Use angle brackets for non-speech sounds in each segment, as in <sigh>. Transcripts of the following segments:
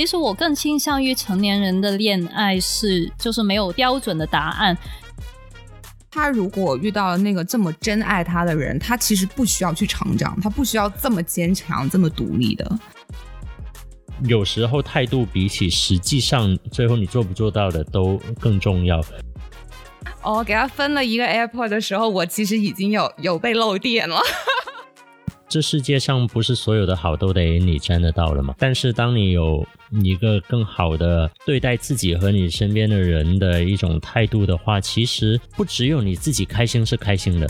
其实我更倾向于成年人的恋爱是，就是没有标准的答案。他如果遇到了那个这么真爱他的人，他其实不需要去成长，他不需要这么坚强、这么独立的。有时候态度比起实际上最后你做不做到的都更重要。哦，给他分了一个 airport 的时候，我其实已经有有被漏电了。这世界上不是所有的好都得你沾得到的嘛？但是当你有一个更好的对待自己和你身边的人的一种态度的话，其实不只有你自己开心是开心的。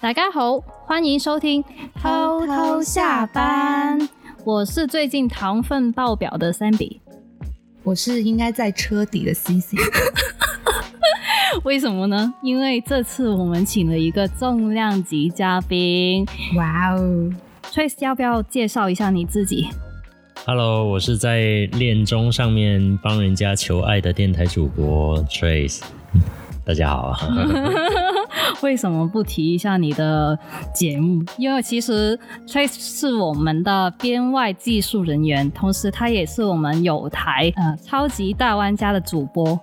大家好，欢迎收听偷偷下班。我是最近糖分爆表的 Sandy，我是应该在车底的 CC。<laughs> 为什么呢？因为这次我们请了一个重量级嘉宾。哇哦，Trace，要不要介绍一下你自己？Hello，我是在恋综上面帮人家求爱的电台主播 Trace。大家好。<laughs> 为什么不提一下你的节目？因为其实 Trace 是我们的编外技术人员，同时他也是我们有台呃超级大玩家的主播。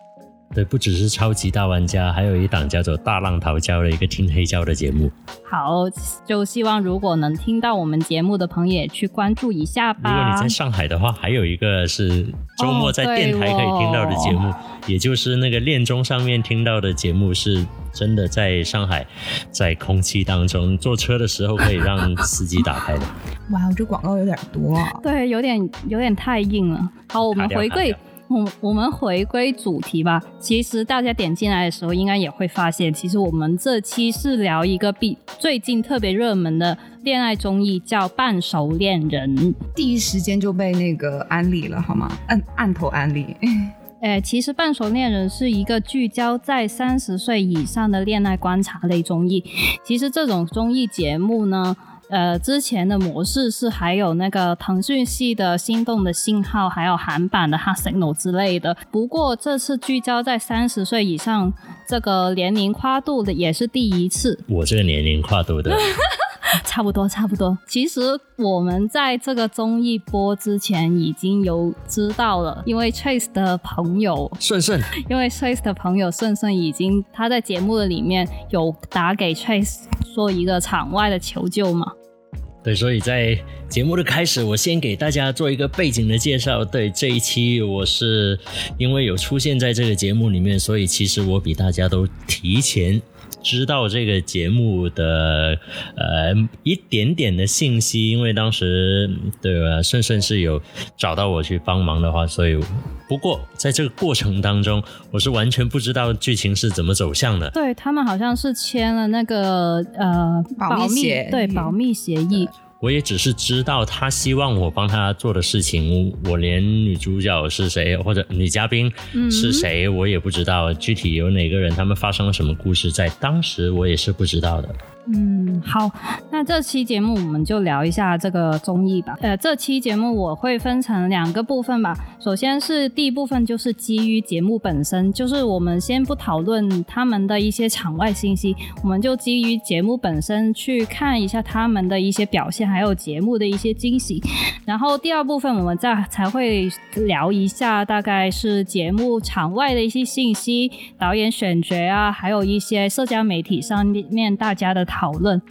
对，不只是超级大玩家，还有一档叫做大浪淘胶的一个听黑胶的节目。好，就希望如果能听到我们节目的朋友，也去关注一下吧。如果你在上海的话，还有一个是周末在电台可以听到的节目，也就是那个恋中上面听到的节目，是真的在上海，在空气当中坐车的时候可以让司机打开的。<laughs> 哇，这广告有点多。啊 <laughs> 对，有点有点太硬了。好，我们回归。我我们回归主题吧。其实大家点进来的时候，应该也会发现，其实我们这期是聊一个比最近特别热门的恋爱综艺，叫《半熟恋人》。第一时间就被那个安利了，好吗？按按头安利。哎，其实《半熟恋人》是一个聚焦在三十岁以上的恋爱观察类综艺。其实这种综艺节目呢。呃，之前的模式是还有那个腾讯系的心动的信号，还有韩版的 Hot Signal 之类的。不过这次聚焦在三十岁以上这个年龄跨度的，也是第一次。我这个年龄跨度的。<laughs> 差不多，差不多。其实我们在这个综艺播之前已经有知道了，因为 Trace 的朋友顺顺，<laughs> 因为 Trace 的朋友顺顺已经他在节目的里面有打给 Trace 说一个场外的求救嘛。对，所以在节目的开始，我先给大家做一个背景的介绍。对，这一期我是因为有出现在这个节目里面，所以其实我比大家都提前。知道这个节目的呃一点点的信息，因为当时对吧，顺顺是有找到我去帮忙的话，所以不过在这个过程当中，我是完全不知道剧情是怎么走向的。对他们好像是签了那个呃保密对保密协议。我也只是知道他希望我帮他做的事情，我连女主角是谁或者女嘉宾是谁我也不知道，具体有哪个人，他们发生了什么故事，在当时我也是不知道的。嗯，好，那这期节目我们就聊一下这个综艺吧。呃，这期节目我会分成两个部分吧。首先是第一部分，就是基于节目本身，就是我们先不讨论他们的一些场外信息，我们就基于节目本身去看一下他们的一些表现，还有节目的一些惊喜。然后第二部分我们再才会聊一下，大概是节目场外的一些信息、导演选角啊，还有一些社交媒体上面大家的。讨论，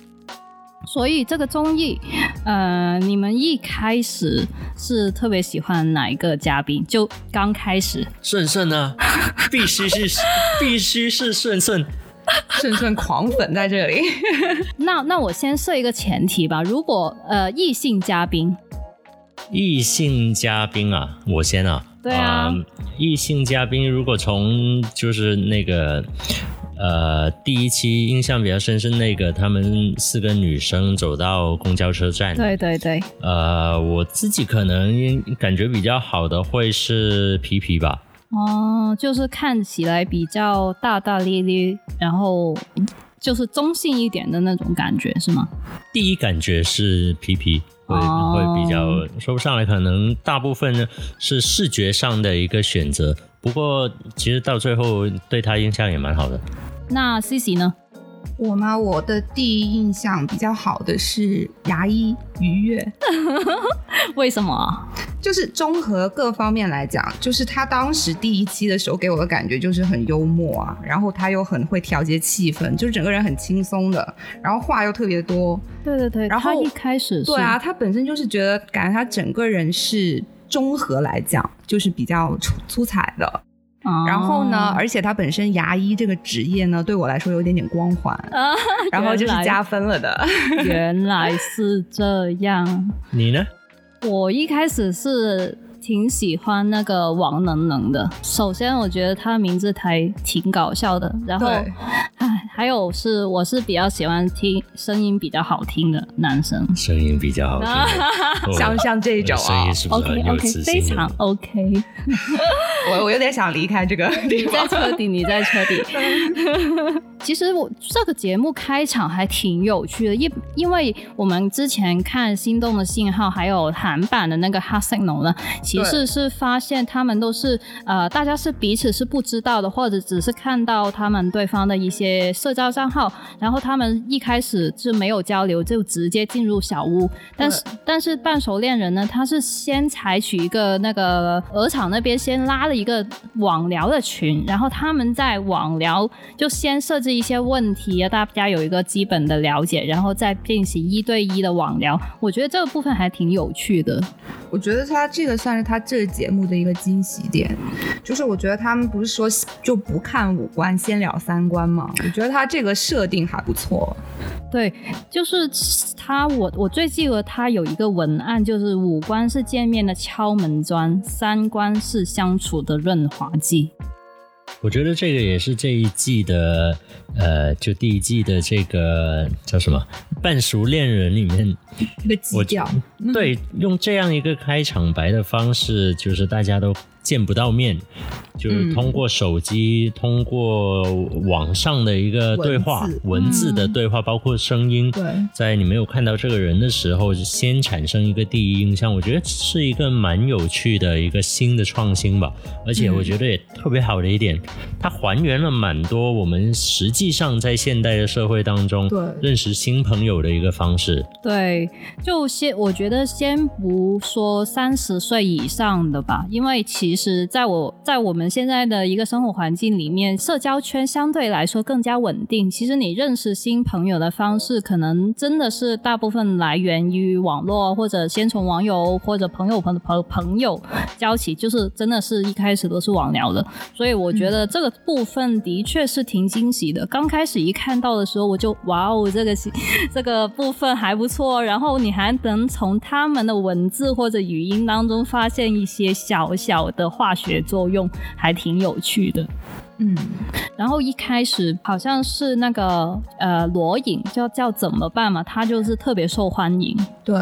所以这个综艺，呃，你们一开始是特别喜欢哪一个嘉宾？就刚开始，顺顺呢，<laughs> 必须是 <laughs> 必须是顺顺，顺顺狂粉在这里。<laughs> 那那我先设一个前提吧，如果呃异性嘉宾，异性嘉宾啊，我先啊，对啊，异性嘉宾如果从就是那个。呃，第一期印象比较深是那个他们四个女生走到公交车站。对对对。呃，我自己可能感觉比较好的会是皮皮吧。哦，就是看起来比较大大咧咧，然后就是中性一点的那种感觉，是吗？第一感觉是皮皮会会比较说不上来，可能大部分呢是视觉上的一个选择。不过其实到最后对他印象也蛮好的。那 C C 呢？我吗？我的第一印象比较好的是牙医愉悦，<laughs> 为什么？就是综合各方面来讲，就是他当时第一期的时候给我的感觉就是很幽默啊，然后他又很会调节气氛，就是整个人很轻松的，然后话又特别多。对对对，然后他一开始对啊，他本身就是觉得感觉他整个人是综合来讲就是比较出出彩的。哦然后呢，而且他本身牙医这个职业呢，对我来说有点点光环，啊，<laughs> 然后就是加分了的。原来是这样。你呢？我一开始是挺喜欢那个王能能的。首先，我觉得他的名字还挺搞笑的，然后，对唉，还有是我是比较喜欢听声音比较好听的男生。声音比较好听的，<laughs> 像像这种啊声音，是不是 OK 很有 OK，磁性非常 OK。<laughs> 我我有点想离开这个地你在方。车底，你在车 <laughs> 底。其实我这个节目开场还挺有趣的，因因为我们之前看《心动的信号》还有韩版的那个《Hot Signal》呢，其实是发现他们都是呃，大家是彼此是不知道的，或者只是看到他们对方的一些社交账号，然后他们一开始是没有交流，就直接进入小屋。但是但是半熟恋人呢，他是先采取一个那个鹅厂那边先拉了一个网聊的群，然后他们在网聊就先设置一些问题啊，大家有一个基本的了解，然后再进行一对一的网聊。我觉得这个部分还挺有趣的。我觉得他这个算是他这节目的一个惊喜点，就是我觉得他们不是说就不看五官先聊三观吗，我觉得他这个设定还不错。对，就是他，我我最记得他有一个文案，就是五官是见面的敲门砖，三观是相处的润滑剂。我觉得这个也是这一季的，呃，就第一季的这个叫什么《半熟恋人》里面，一个基调，对，用这样一个开场白的方式，就是大家都见不到面，就是通过手机、通过网上的一个对话，文字。的对话，包括声音，对。在你没有看到这个人的时候，就先产生一个第一印象，我觉得是一个蛮有趣的一个新的创新吧。而且我觉得也特别好的一点，它还原了蛮多我们实际上在现代的社会当中对。认识新朋友的一个方式。对，就先我觉得先不说三十岁以上的吧，因为其实在我在我们现在的一个生活环境里面，社交圈相对来说更加稳定。其实你认识新朋友的方式，可能真的是大部分来源于网络，或者先从网友或者朋友朋朋朋友 <laughs> 交起，就是真的是一开始都是网聊的。所以我觉得这个部分的确是挺惊喜的。刚开始一看到的时候，我就哇哦，这个这个部分还不错。然后你还能从他们的文字或者语音当中发现一些小小的化学作用，还挺有趣的。嗯，然后一开始好像是那个呃罗颖叫叫怎么办嘛，他就是特别受欢迎。对。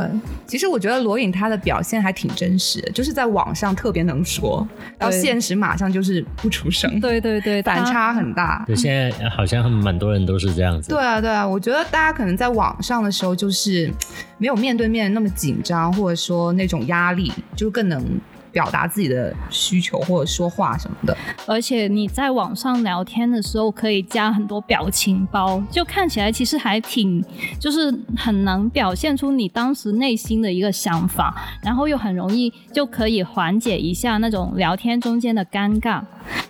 其实我觉得罗颖他的表现还挺真实的，就是在网上特别能说，到对现实马上就是不出声，对对对，反差很大。对，现在好像蛮多人都是这样子。对啊，对啊，我觉得大家可能在网上的时候，就是没有面对面那么紧张，或者说那种压力，就更能表达自己的需求或者说话什么的。而且你在网上聊天的时候，可以加很多表情包，就看起来其实还挺，就是很能表现出你当时内心的一个想法，然后又很容易就可以缓解一下那种聊天中间的尴尬。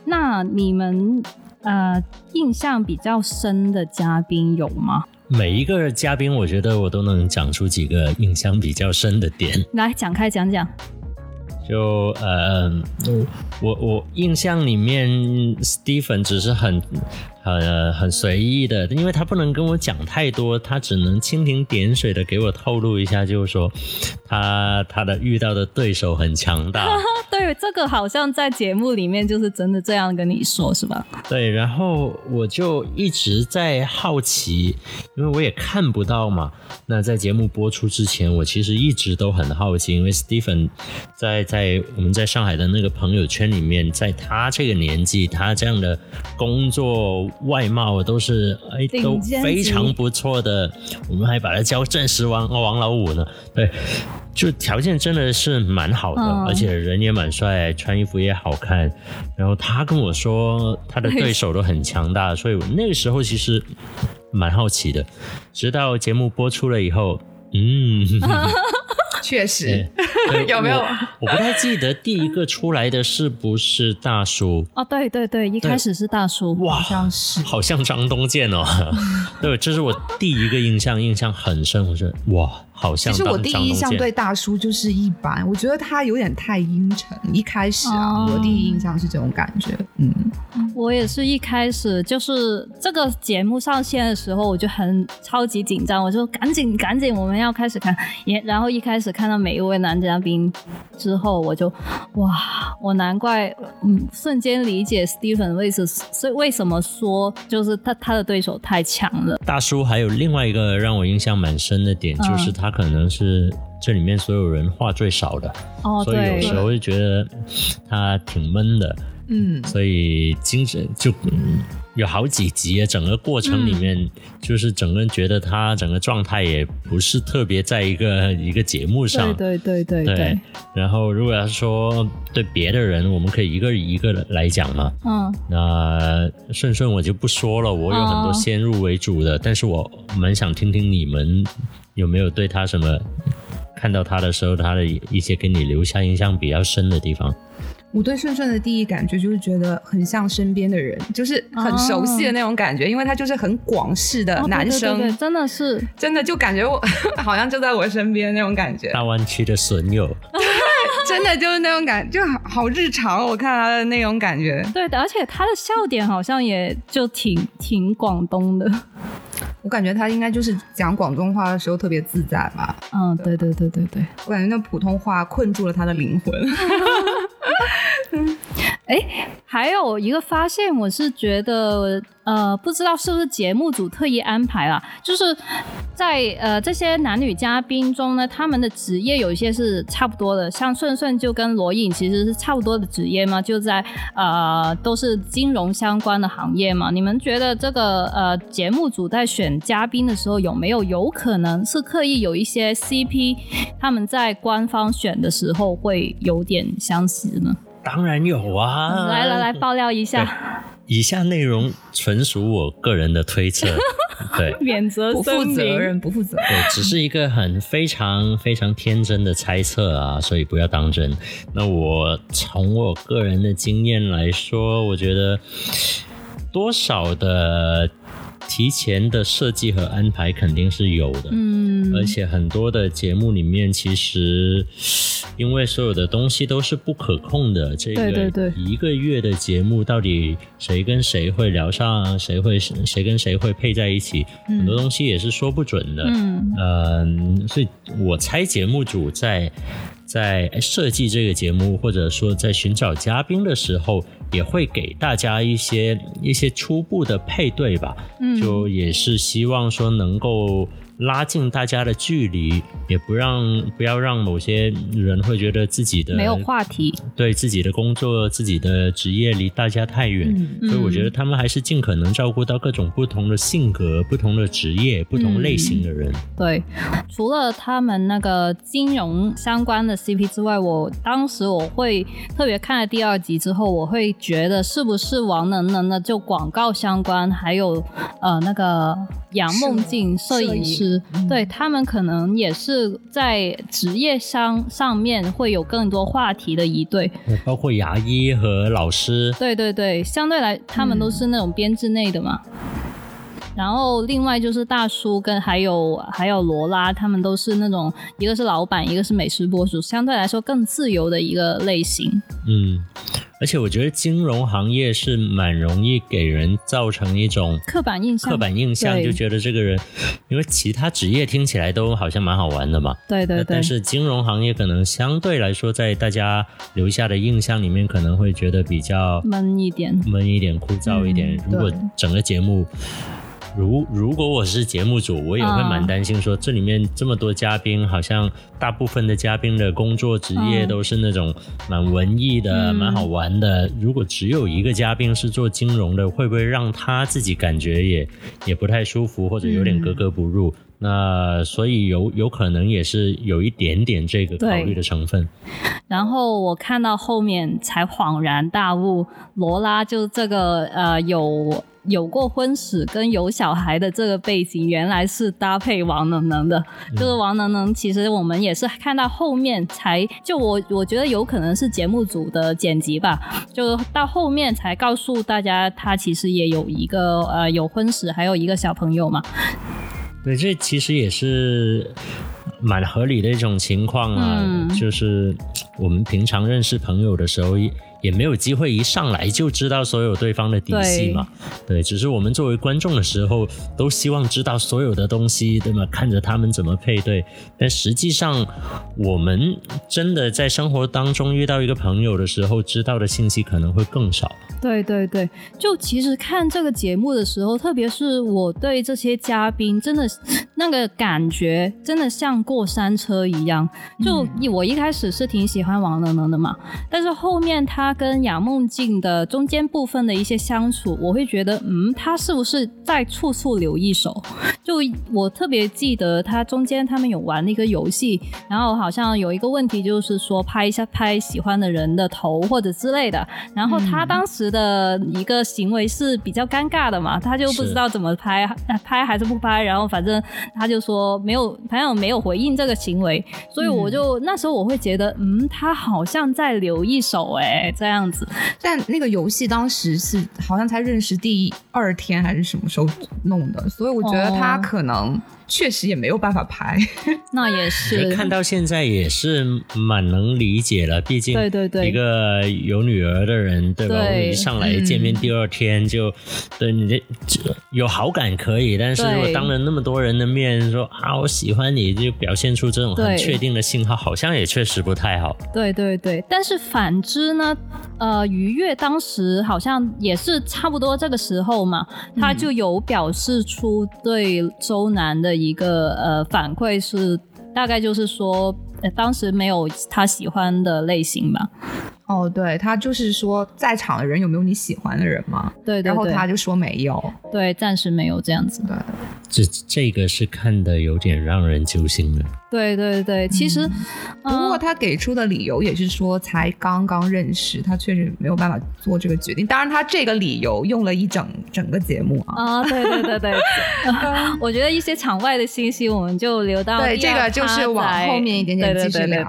那你们呃印象比较深的嘉宾有吗？每一个嘉宾，我觉得我都能讲出几个印象比较深的点。来讲开讲讲。就呃，我我印象里面，Stephen 只是很很很随意的，因为他不能跟我讲太多，他只能蜻蜓点水的给我透露一下，就是说他他的遇到的对手很强大，<laughs> 对，这个好像在节目里面就是真的这样跟你说，是吧？对，然后我就一直在好奇，因为我也看不到嘛。那在节目播出之前，我其实一直都很好奇，因为 Stephen 在在我们在上海的那个朋友圈里面，在他这个年纪，他这样的工作外貌都是哎都非常不错的，我们还把他叫钻石王王老五呢。对，就条件真的是蛮好的，嗯而且人也蛮帅，穿衣服也好看。然后他跟我说他的对手都很强大，所以我那个时候其实蛮好奇的。直到节目播出了以后，嗯。<laughs> 确实，<laughs> 对有没有我？我不太记得第一个出来的是不是大叔？哦，对对对，一开始是大叔，哇好，像是。好像张东健哦。<laughs> 对，这是我第一个印象，印象很深。我觉得哇，好像其实我第一印象对大叔就是一般，我觉得他有点太阴沉。一开始啊，哦我第一印象是这种感觉。嗯，我也是一开始就是这个节目上线的时候，我就很超级紧张，我就赶紧赶紧我们要开始看，也然后一开始看到每一位男嘉宾之后，我就哇，我难怪嗯瞬间理解 Stephen 为什是为什么说就是他他的对手太强了，大叔还有另外一个让我印象蛮深的点，嗯就是他可能是这里面所有人话最少的，哦所以有时候会觉得他挺闷的。嗯，所以精神就、嗯有好几集啊，整个过程里面，就是整个人觉得他整个状态也不是特别在一个一个节目上。对对对对对对，然后如果要是说对别的人，我们可以一个一个来讲嘛。嗯那顺顺我就不说了，我有很多哦先入为主的，但是我蛮想听听你们有没有对他什么看到他的时候，他的一些给你留下印象比较深的地方。我对顺顺的第一感觉就是觉得很像身边的人，就是很熟悉的那种感觉，因为他就是很广式的哦对对男生，真的是。真的就感觉我 <laughs> 好像就在我身边那种感觉，大湾区的损友，<laughs> 真的就是那种感，就好好日常哦。我看他的那种感觉，对的，而且他的笑点好像也就挺挺广东的。我感觉他应该就是讲广东话的时候特别自在吧。嗯，对对对对对。我感觉那普通话困住了他的灵魂。<laughs> 哎，还有一个发现，我是觉得，呃，不知道是不是节目组特意安排啊，就是在呃这些男女嘉宾中呢，他们的职业有一些是差不多的，像顺顺就跟罗颖其实是差不多的职业嘛，就在呃都是金融相关的行业嘛。你们觉得这个呃节目组在选嘉宾的时候，有没有有可能是刻意有一些 CP，他们在官方选的时候会有点相似呢？当然有啊！来来来，爆料一下，以下内容纯属我个人的推测，<laughs> 对免责不负。责任，不负责任。对，只是一个很非常非常天真的猜测啊，所以不要当真。那我从我个人的经验来说，我觉得多少的提前的设计和安排肯定是有的，嗯，而且很多的节目里面，其实因为所有的东西都是不可控的，这个对对对。一个月的节目到底谁跟谁会聊上，谁会谁跟谁会配在一起，很多东西也是说不准的。嗯。嗯，所以我猜节目组在在设计这个节目，或者说在寻找嘉宾的时候，也会给大家一些一些初步的配对吧。嗯，就也是希望说能够拉近大家的距离，也不让不要让某些人会觉得自己的没有话题。对自己的工作、自己的职业离大家太远。嗯所以我觉得他们还是尽可能照顾到各种不同的性格、不同的职业、不同类型的人。对，除了他们那个金融相关的 CP 之外，我当时我会特别看了第二集之后，我会觉得是不是王能能的就广告相关，还有呃那个杨梦静摄影师，对他们可能也是在职业上上面会有更多话题的一对。包括牙医和老师，对对对，相对来他们都是那种编制内的嘛。然后另外就是大叔跟还有还有罗拉，他们都是那种一个是老板，一个是美食博主，相对来说更自由的一个类型。嗯，而且我觉得金融行业是蛮容易给人造成一种刻板印象，刻板印象，就觉得这个人，因为其他职业听起来都好像蛮好玩的嘛。对对对，但是金融行业可能相对来说，在大家留下的印象里面，可能会觉得比较闷一点。闷一点、枯燥一点。嗯如果整个节目如如果我是节目组，我也会蛮担心，说这里面这么多嘉宾，好像大部分的嘉宾的工作职业都是那种蛮文艺的、蛮好玩的。如果只有一个嘉宾是做金融的，会不会让他自己感觉也也不太舒服，或者有点格格不入？那所以有有可能也是有一点点这个考虑的成分。然后我看到后面才恍然大悟，罗拉就这个呃有。有过婚史跟有小孩的这个背景，原来是搭配王能能的。就是王能能，其实我们也是看到后面才，就我我觉得有可能是节目组的剪辑吧，就到后面才告诉大家，他其实也有一个呃有婚史，还有一个小朋友嘛。对，这其实也是蛮合理的一种情况啊，就是我们平常认识朋友的时候。也没有机会一上来就知道所有对方的底细嘛，对，只是我们作为观众的时候，都希望知道所有的东西，对吗？看着他们怎么配对，但实际上，我们真的在生活当中遇到一个朋友的时候，知道的信息可能会更少。对对对，就其实看这个节目的时候，特别是我对这些嘉宾，真的那个感觉，真的像过山车一样。就我一开始是挺喜欢王能能的嘛，但是后面他。他跟杨梦静的中间部分的一些相处，我会觉得，嗯，他是不是在处处留一手？<laughs> 就我特别记得他中间他们有玩那个游戏，然后好像有一个问题就是说拍一下拍喜欢的人的头或者之类的，然后他当时的一个行为是比较尴尬的嘛，他就不知道怎么拍，拍还是不拍，然后反正他就说没有，朋友没有回应这个行为，所以我就那时候我会觉得，嗯，他好像在留一手，哎。这样子，但那个游戏当时是好像才认识第二天还是什么时候弄的，所以我觉得他可能。确实也没有办法拍，<laughs> 那也是。看到现在也是蛮能理解了，毕竟对对对，一个有女儿的人，对吧？一上来见面第二天就对你这有好感可以，但是如果当着那么多人的面说啊我喜欢你，就表现出这种很确定的信号，好像也确实不太好。对对对，但是反之呢，呃，愉悦当时好像也是差不多这个时候嘛，他就有表示出对周南的。一个呃反馈是大概就是说，当时没有他喜欢的类型吧。哦，对他就是说，在场的人有没有你喜欢的人吗？对，然后他就说没有，对，暂时没有这样子。的，这这个是看的有点让人揪心了。对对对，其实不过他给出的理由也是说才刚刚认识，他确实没有办法做这个决定。当然，他这个理由用了一整整个节目啊。啊，对对对对，<laughs> 我觉得一些场外的信息我们就留到对这个就是往后面一点点继续聊。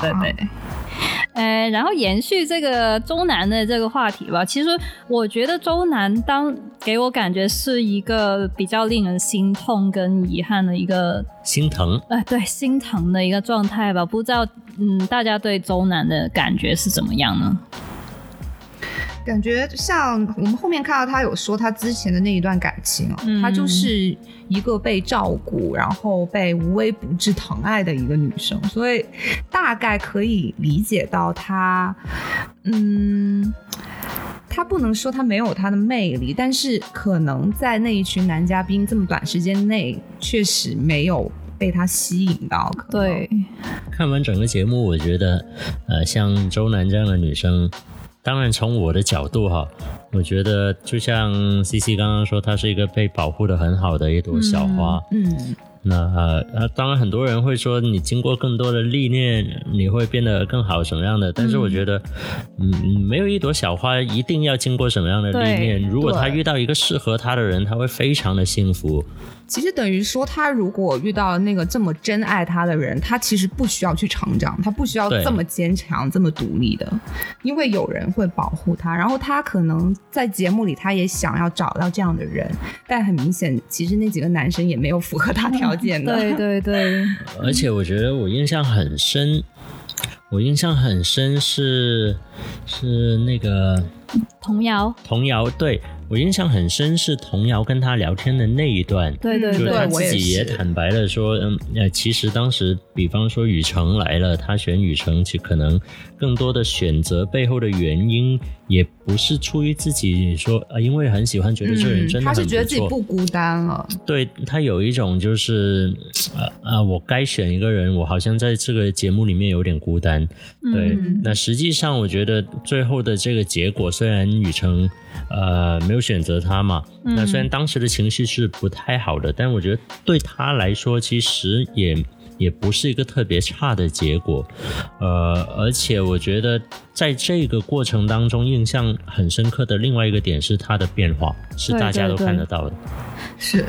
呃，然后延续这个周南的这个话题吧。其实我觉得周南当给我感觉是一个比较令人心痛跟遗憾的一个心疼。哎，对，心疼的一个状态吧。不知道，嗯，大家对周南的感觉是怎么样呢？感觉像我们后面看到他有说他之前的那一段感情啊，他就是一个被照顾，然后被无微不至疼爱的一个女生，所以大概可以理解到他，嗯，他不能说他没有他的魅力，但是可能在那一群男嘉宾这么短时间内，确实没有被他吸引到。对，看完整个节目，我觉得，呃，像周南这样的女生。当然，从我的角度哈，我觉得就像 C C 刚刚说，她是一个被保护的很好的一朵小花。嗯。那呃，当然很多人会说，你经过更多的历练，你会变得更好什么样的？但是我觉得，嗯，没有一朵小花一定要经过什么样的历练。如果他遇到一个适合他的人，他会非常的幸福。其实等于说，他如果遇到那个这么真爱他的人，他其实不需要去成长，他不需要这么坚强、这么独立的，因为有人会保护他。然后他可能在节目里，他也想要找到这样的人，但很明显，其实那几个男生也没有符合他条件的。对对 <laughs> 对。而且我觉得我印象很深，我印象很深是是那个童谣，童谣对。我印象很深是童瑶跟他聊天的那一段，对对对，就他自己也坦白了说，嗯，呃，其实当时，比方说雨辰来了，他选雨辰，其实可能更多的选择背后的原因，也不是出于自己说，呃，因为很喜欢，觉得这个人真的很嗯他是觉得自己不孤单了。对他有一种就是，呃呃，我该选一个人，我好像在这个节目里面有点孤单。对，嗯那实际上我觉得最后的这个结果，虽然雨辰呃没有选择他嘛，嗯。那虽然当时的情绪是不太好的，但我觉得对他来说，其实也。也不是一个特别差的结果，呃，而且我觉得在这个过程当中，印象很深刻的另外一个点是他的变化，是大家都看得到的。是，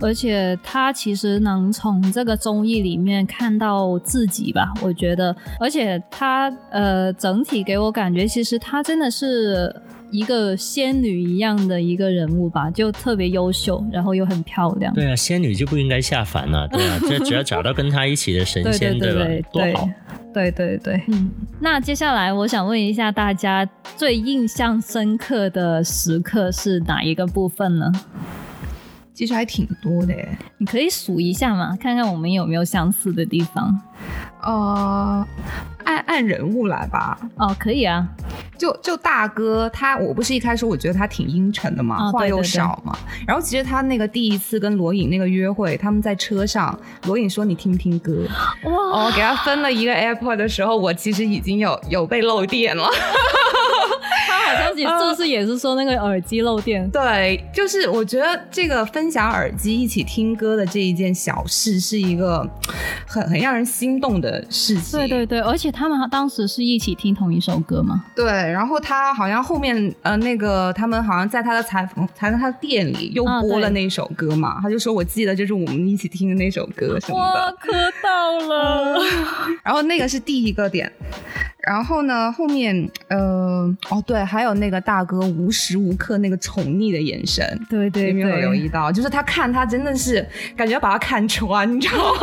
而且他其实能从这个综艺里面看到自己吧，我觉得，而且他呃整体给我感觉，其实他真的是一个仙女一样的一个人物吧，就特别优秀，然后又很漂亮。对啊，仙女就不应该下凡了、对啊，这 <laughs> 只要找到跟她一起的神仙，吧对对对？对多好。对对对，嗯，那接下来我想问一下大家，最印象深刻的时刻是哪一个部分呢？其实还挺多的耶。你可以数一下嘛，看看我们有没有相似的地方。呃，按按人物来吧，哦，可以啊，就就大哥他，我不是一开始我觉得他挺阴沉的嘛，话又哦对对对少嘛。然后其实他那个第一次跟罗颖那个约会，他们在车上，罗颖说你听不听歌？哇，哦，给他分了一个 AirPod 的时候，我其实已经有有被漏电了。<laughs> 他好像也是不是也是说那个耳机漏电？对，就是我觉得这个分享耳机一起听歌的这一件小事，是一个很很让人心动的事情。对对对，而且他们当时是一起听同一首歌吗？对，然后他好像后面呃那个他们好像在他的采访他在他的店里又播了那首歌嘛，他就说我记得就是我们一起听的那首歌什么哇，的。磕到了！<laughs> 然后那个是第一个点，然后呢后面呃哦对，还有那个大哥无时无刻那个宠溺的眼神。对对有没有留，意到？就是他看他真的是感觉要把他看穿，你知道吗？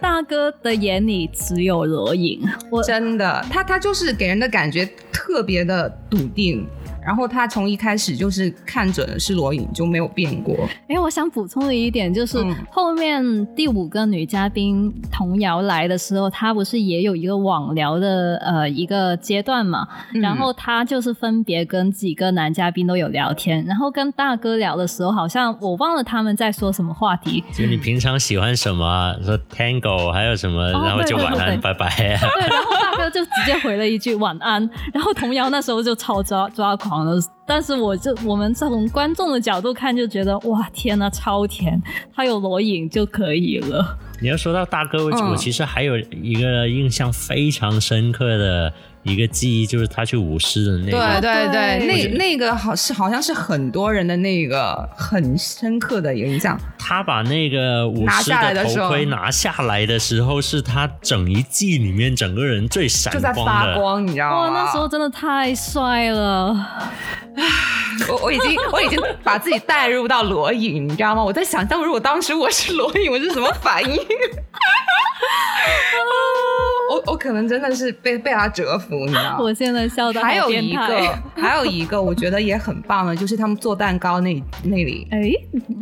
大哥的眼里只有罗颖。我真的，他他就是给人的感觉特别的笃定，然后他从一开始就是看准了是罗颖，就没有变过。哎，我想补充的一点就是，嗯后面第五个女嘉宾童瑶来的时候，她不是也有一个网聊的呃一个阶段嘛？嗯然后她就是分别跟几个男嘉宾都有聊天，然后跟大哥聊的时候，好像我忘了他们在说什么话题。就你平常喜欢什么啊？说 Tango 还有什么，哦然后就晚安，对对对拜拜。对，然后大哥就直接回了一句晚安，然后童瑶那时候就超抓抓狂了。但是我就我们从观众的角度看，就觉得哇天呐，超甜，他有裸影就可以了。你要说到大哥，我嗯我其实还有一个印象非常深刻的一个记忆，就是他去舞狮的那个。对对对，那那个好是好像是很多人的那个很深刻的一个印象。他把那个舞拿狮下来的时候头盔拿下来的时候，是他整一季里面整个人最闪就在光的。发光，你知道哇，吗？那时候真的太帅了。我我已经 <laughs> 我已经把自己带入到罗颖，你知道吗？我在想象，如果当时我是罗颖，我是什么反应？<laughs> 我我可能真的是被被他折服，你知道吗？<laughs> 我现在笑的还有一。个，还有一个，我觉得也很棒的，就是他们做蛋糕那那里。哎，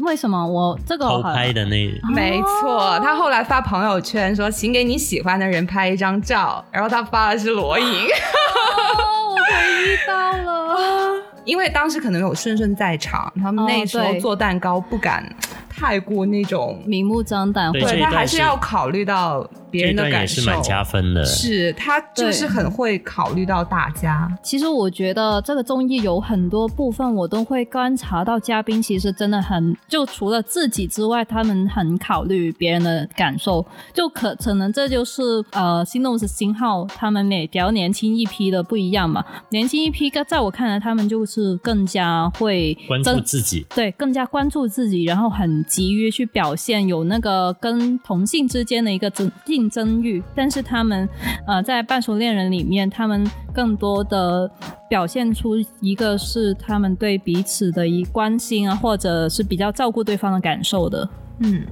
为什么我这个拍的那，没错，他后来发朋友圈说，请给你喜欢的人拍一张照，然后他发的是罗颖，哦，我回忆到了。<laughs> 因为当时可能有顺顺在场，他们哦那时候做蛋糕不敢太过那种，明目张胆，对他还是要考虑到别人的感受也是蛮。加分的。是他就是很会考虑到大家，其实我觉得这个综艺有很多部分，我都会观察到嘉宾其实真的很，就除了自己之外，他们很考虑别人的感受。就可可能这就是呃，心动是新号他们每比较年轻一批的不一样嘛。年轻一批，在我看来，他们就是更加会关注自己，对，更加关注自己，然后很急于去表现有那个跟同性之间的一个争竞争欲。但是他们呃，在半熟恋人里面，他们更多的表现出一个是他们对彼此的一关心啊，或者是比较照顾对方的感受的。嗯。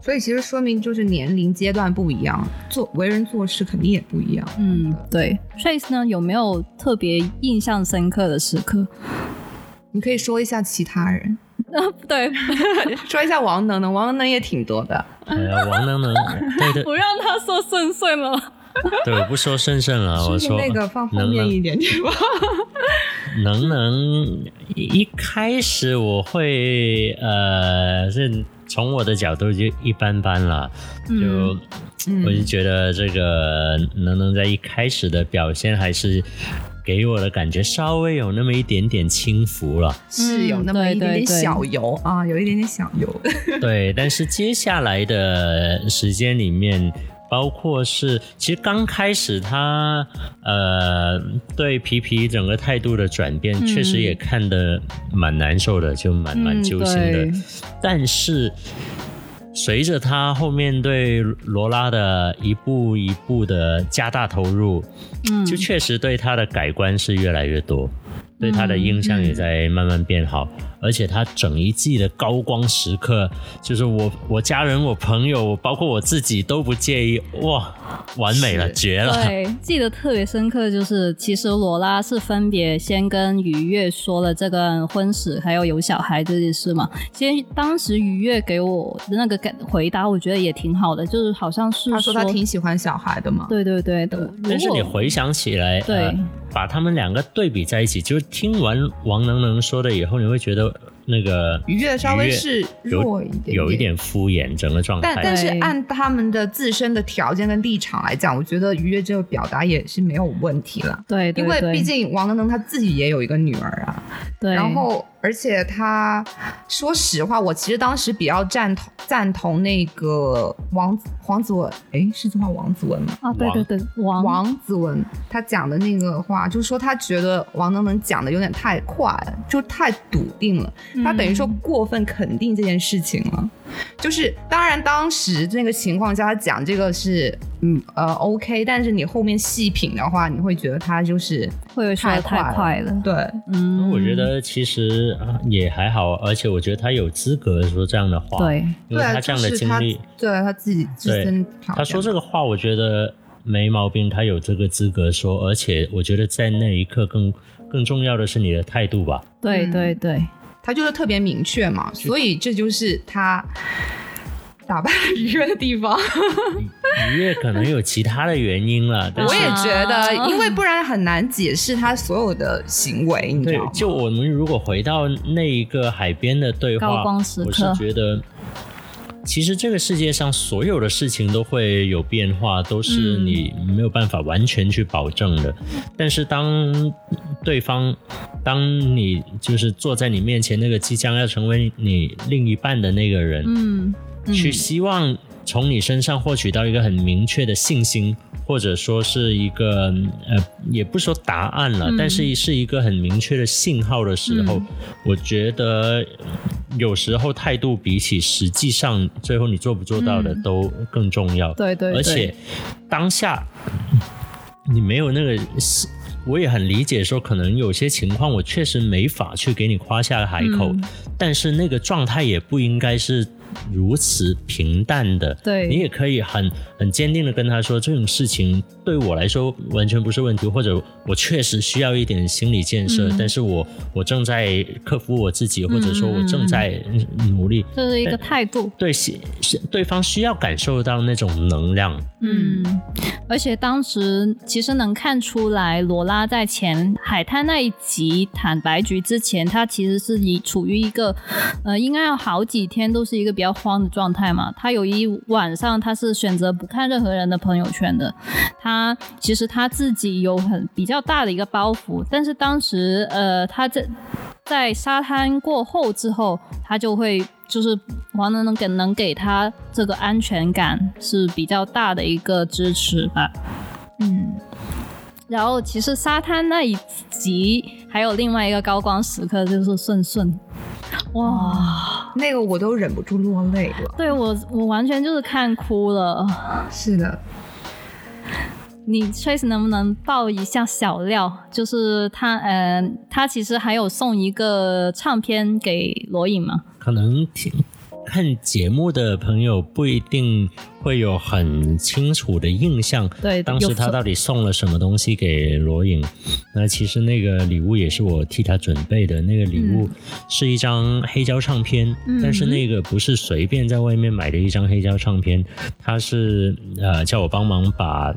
所以其实说明就是年龄阶段不一样，做为人做事肯定也不一样。嗯，对。Trace 呢，有没有特别印象深刻的时刻？你可以说一下其他人，<laughs> 对，<laughs> 说一下王能能，王能能也挺多的。哎呀，王能能，对对不让他说顺顺了。<laughs> 对，我不说顺顺了，我说那个放后面一点点吧。能能一开始我会呃，是从我的角度就一般般了，就我就觉得这个能能在一开始的表现还是给我的感觉稍微有那么一点点轻浮了，<laughs> 是有那么一点点小油啊，有一点点小油。<laughs> 对，但是接下来的时间里面。包括是，其实刚开始他呃对皮皮整个态度的转变，确实也看得蛮难受的，就蛮蛮揪心的。但是随着他后面对罗拉的一步一步的加大投入，嗯，就确实对他的改观是越来越多，对他的印象也在慢慢变好。而且他整一季的高光时刻，就是我、我家人、我朋友，包括我自己都不介意，哇，完美了，绝了！对，记得特别深刻，就是其实罗拉是分别先跟愉悦说了这个婚史，还有有小孩这件事嘛。其实当时愉悦给我的那个回答，我觉得也挺好的，就是好像是他说他挺喜欢小孩的嘛。对对对的。但是你回想起来，对，把他们两个对比在一起，就是听完王能能说的以后，你会觉得。那个愉悦稍微是弱一点，有一点敷衍整个状态。但但是按他们的自身的条件跟立场来讲，我觉得愉悦这个表达也是没有问题了。对，因为毕竟王能能他自己也有一个女儿啊。对，然后。而且他说实话，我其实当时比较赞同赞同那个王黄子文，哎，是这话王子文吗？啊，对对对，王王子文他讲的那个话，就是说他觉得王能能讲的有点太快了，就太笃定了，他等于说过分肯定这件事情了。就是当然当时这个情况下他讲这个是嗯呃 OK，但是你后面细品的话，你会觉得他就是会太快了。对，嗯，我觉得其实。也还好，而且我觉得他有资格说这样的话，对，因为他这样的经历，对他自己自身，他说这个话，我觉得没毛病，他有这个资格说，而且我觉得在那一刻更更重要的是你的态度吧，对对对，他就是特别明确嘛，所以这就是他。打败愉悦的地方，愉悦可能有其他的原因了。我也觉得，因为不然很难解释他所有的行为。你知道吗？就我们如果回到那一个海边的对话，我是觉得，其实这个世界上所有的事情都会有变化，都是你没有办法完全去保证的。但是当对方，当你就是坐在你面前那个即将要成为你另一半的那个人，嗯。去希望从你身上获取到一个很明确的信心，或者说是一个呃，也不说答案了，但是是一个很明确的信号的时候，我觉得有时候态度比起实际上最后你做不做到的都更重要。对对，而且当下你没有那个，我也很理解说，可能有些情况我确实没法去给你夸下海口，但是那个状态也不应该是。如此平淡的，对。你也可以很很坚定的跟他说，这种事情对我来说完全不是问题，或者我确实需要一点心理建设，但是我我正在克服我自己，或者说我正在努力，这是一个态度，对，是对方需要感受到那种能量，嗯，而且当时其实能看出来，罗拉在前海滩那一集坦白局之前，他其实是以处于一个呃，应该要好几天都是一个。比较慌的状态嘛，他有一晚上他是选择不看任何人的朋友圈的。他其实他自己有很比较大的一个包袱，但是当时呃他在在沙滩过后之后，他就会就是王能能给能给他这个安全感是比较大的一个支持吧。嗯，然后其实沙滩那一集还有另外一个高光时刻就是顺顺。哇，那个我都忍不住落泪了。对我，我完全就是看哭了。是的，你 Trace 能不能爆一下小料？就是他，嗯，他其实还有送一个唱片给罗颖吗？可能听。看节目的朋友不一定会有很清楚的印象，对，当时他到底送了什么东西给罗颖？那其实那个礼物也是我替他准备的，那个礼物是一张黑胶唱片，但是那个不是随便在外面买的一张黑胶唱片，他是呃叫我帮忙把。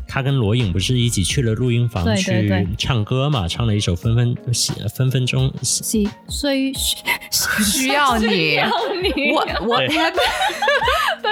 他跟罗颖不是一起去了录音房去唱歌嘛？唱了一首分分分分钟 <laughs> 需需需要你，我我 <laughs> 对不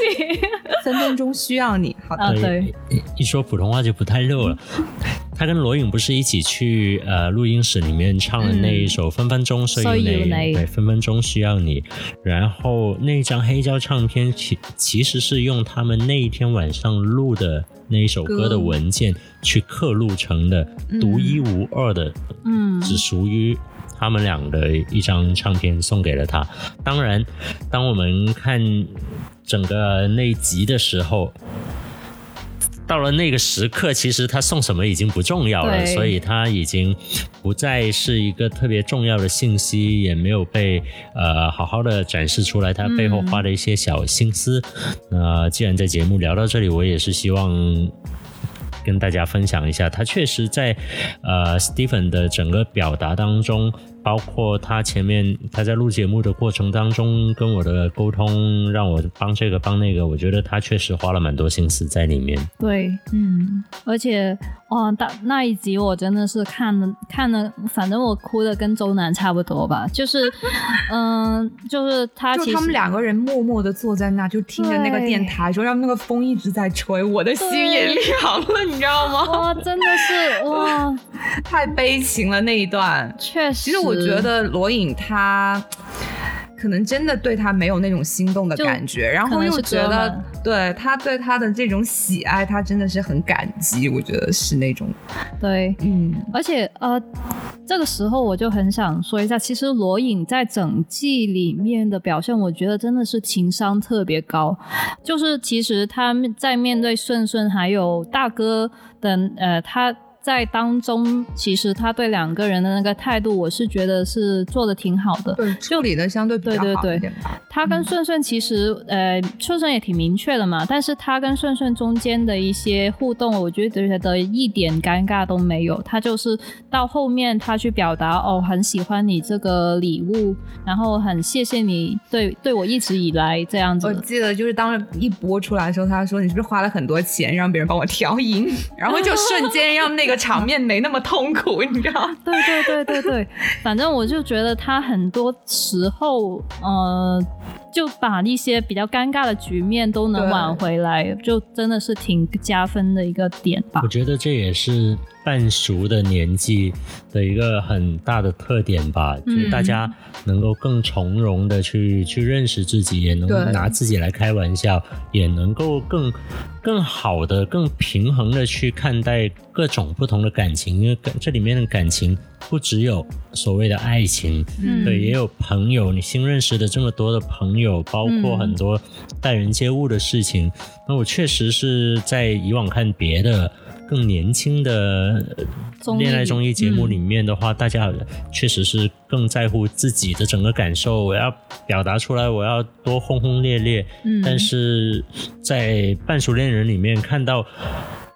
起，分分钟需要你。好的，对，一说普通话就不太溜了。<laughs> 他跟罗颖不是一起去呃录音室里面唱了那一首分分钟需要你，对，分分钟需要你。然后那张黑胶唱片其其实是用他们那一天晚上录的。那一首歌的文件去刻录成的独一无二的，嗯，只属于他们俩的一张唱片，送给了他。当然，当我们看整个那集的时候。到了那个时刻，其实他送什么已经不重要了，所以他已经不再是一个特别重要的信息，也没有被呃好好的展示出来他背后花的一些小心思。那既然在节目聊到这里，我也是希望跟大家分享一下，他确实在呃 Stephen 的整个表达当中。包括他前面他在录节目的过程当中跟我的沟通，让我帮这个帮那个，我觉得他确实花了蛮多心思在里面。对，嗯，而且哇，那那一集我真的是看了看了，反正我哭的跟周南差不多吧，就是 <laughs> 嗯，就是他，就他们两个人默默的坐在那，就听着那个电台，说让那个风一直在吹，我的心也凉了，你知道吗？哇，真的是哇，<laughs> 太悲情了那一段，确实，其实我。我觉得罗颖她可能真的对他没有那种心动的感觉，然后又觉得对他对他的这种喜爱，他真的是很感激。我觉得是那种对，嗯，而且呃，这个时候我就很想说一下，其实罗颖在整季里面的表现，我觉得真的是情商特别高。就是其实他在面对顺顺还有大哥的呃他。在当中，其实他对两个人的那个态度，我是觉得是做的挺好的，对，处理的相对比较好一点吧。他跟顺顺其实，呃，顺顺也挺明确的嘛，但是他跟顺顺中间的一些互动，我觉得觉得一点尴尬都没有。他就是到后面他去表达，哦，很喜欢你这个礼物，然后很谢谢你对对我一直以来这样子。我记得就是当时一播出来的时候，他说你是不是花了很多钱让别人帮我调音，<laughs> 然后就瞬间让那个。场面没那么痛苦，你知道？<laughs> 对对对对对，反正我就觉得他很多时候，呃，就把一些比较尴尬的局面都能挽回来，就真的是挺加分的一个点吧。我觉得这也是。半熟的年纪的一个很大的特点吧，就是大家能够更从容的去去认识自己，也能拿自己来开玩笑，也能够更更好的、更平衡的去看待各种不同的感情，因为这里面的感情不只有所谓的爱情，对，也有朋友，你新认识的这么多的朋友，包括很多待人接物的事情。那我确实是在以往看别的。更年轻的恋爱综艺节目里面的话，大家确实是更在乎自己的整个感受，我要表达出来，我要多轰轰烈烈。嗯，但是在半熟恋人里面看到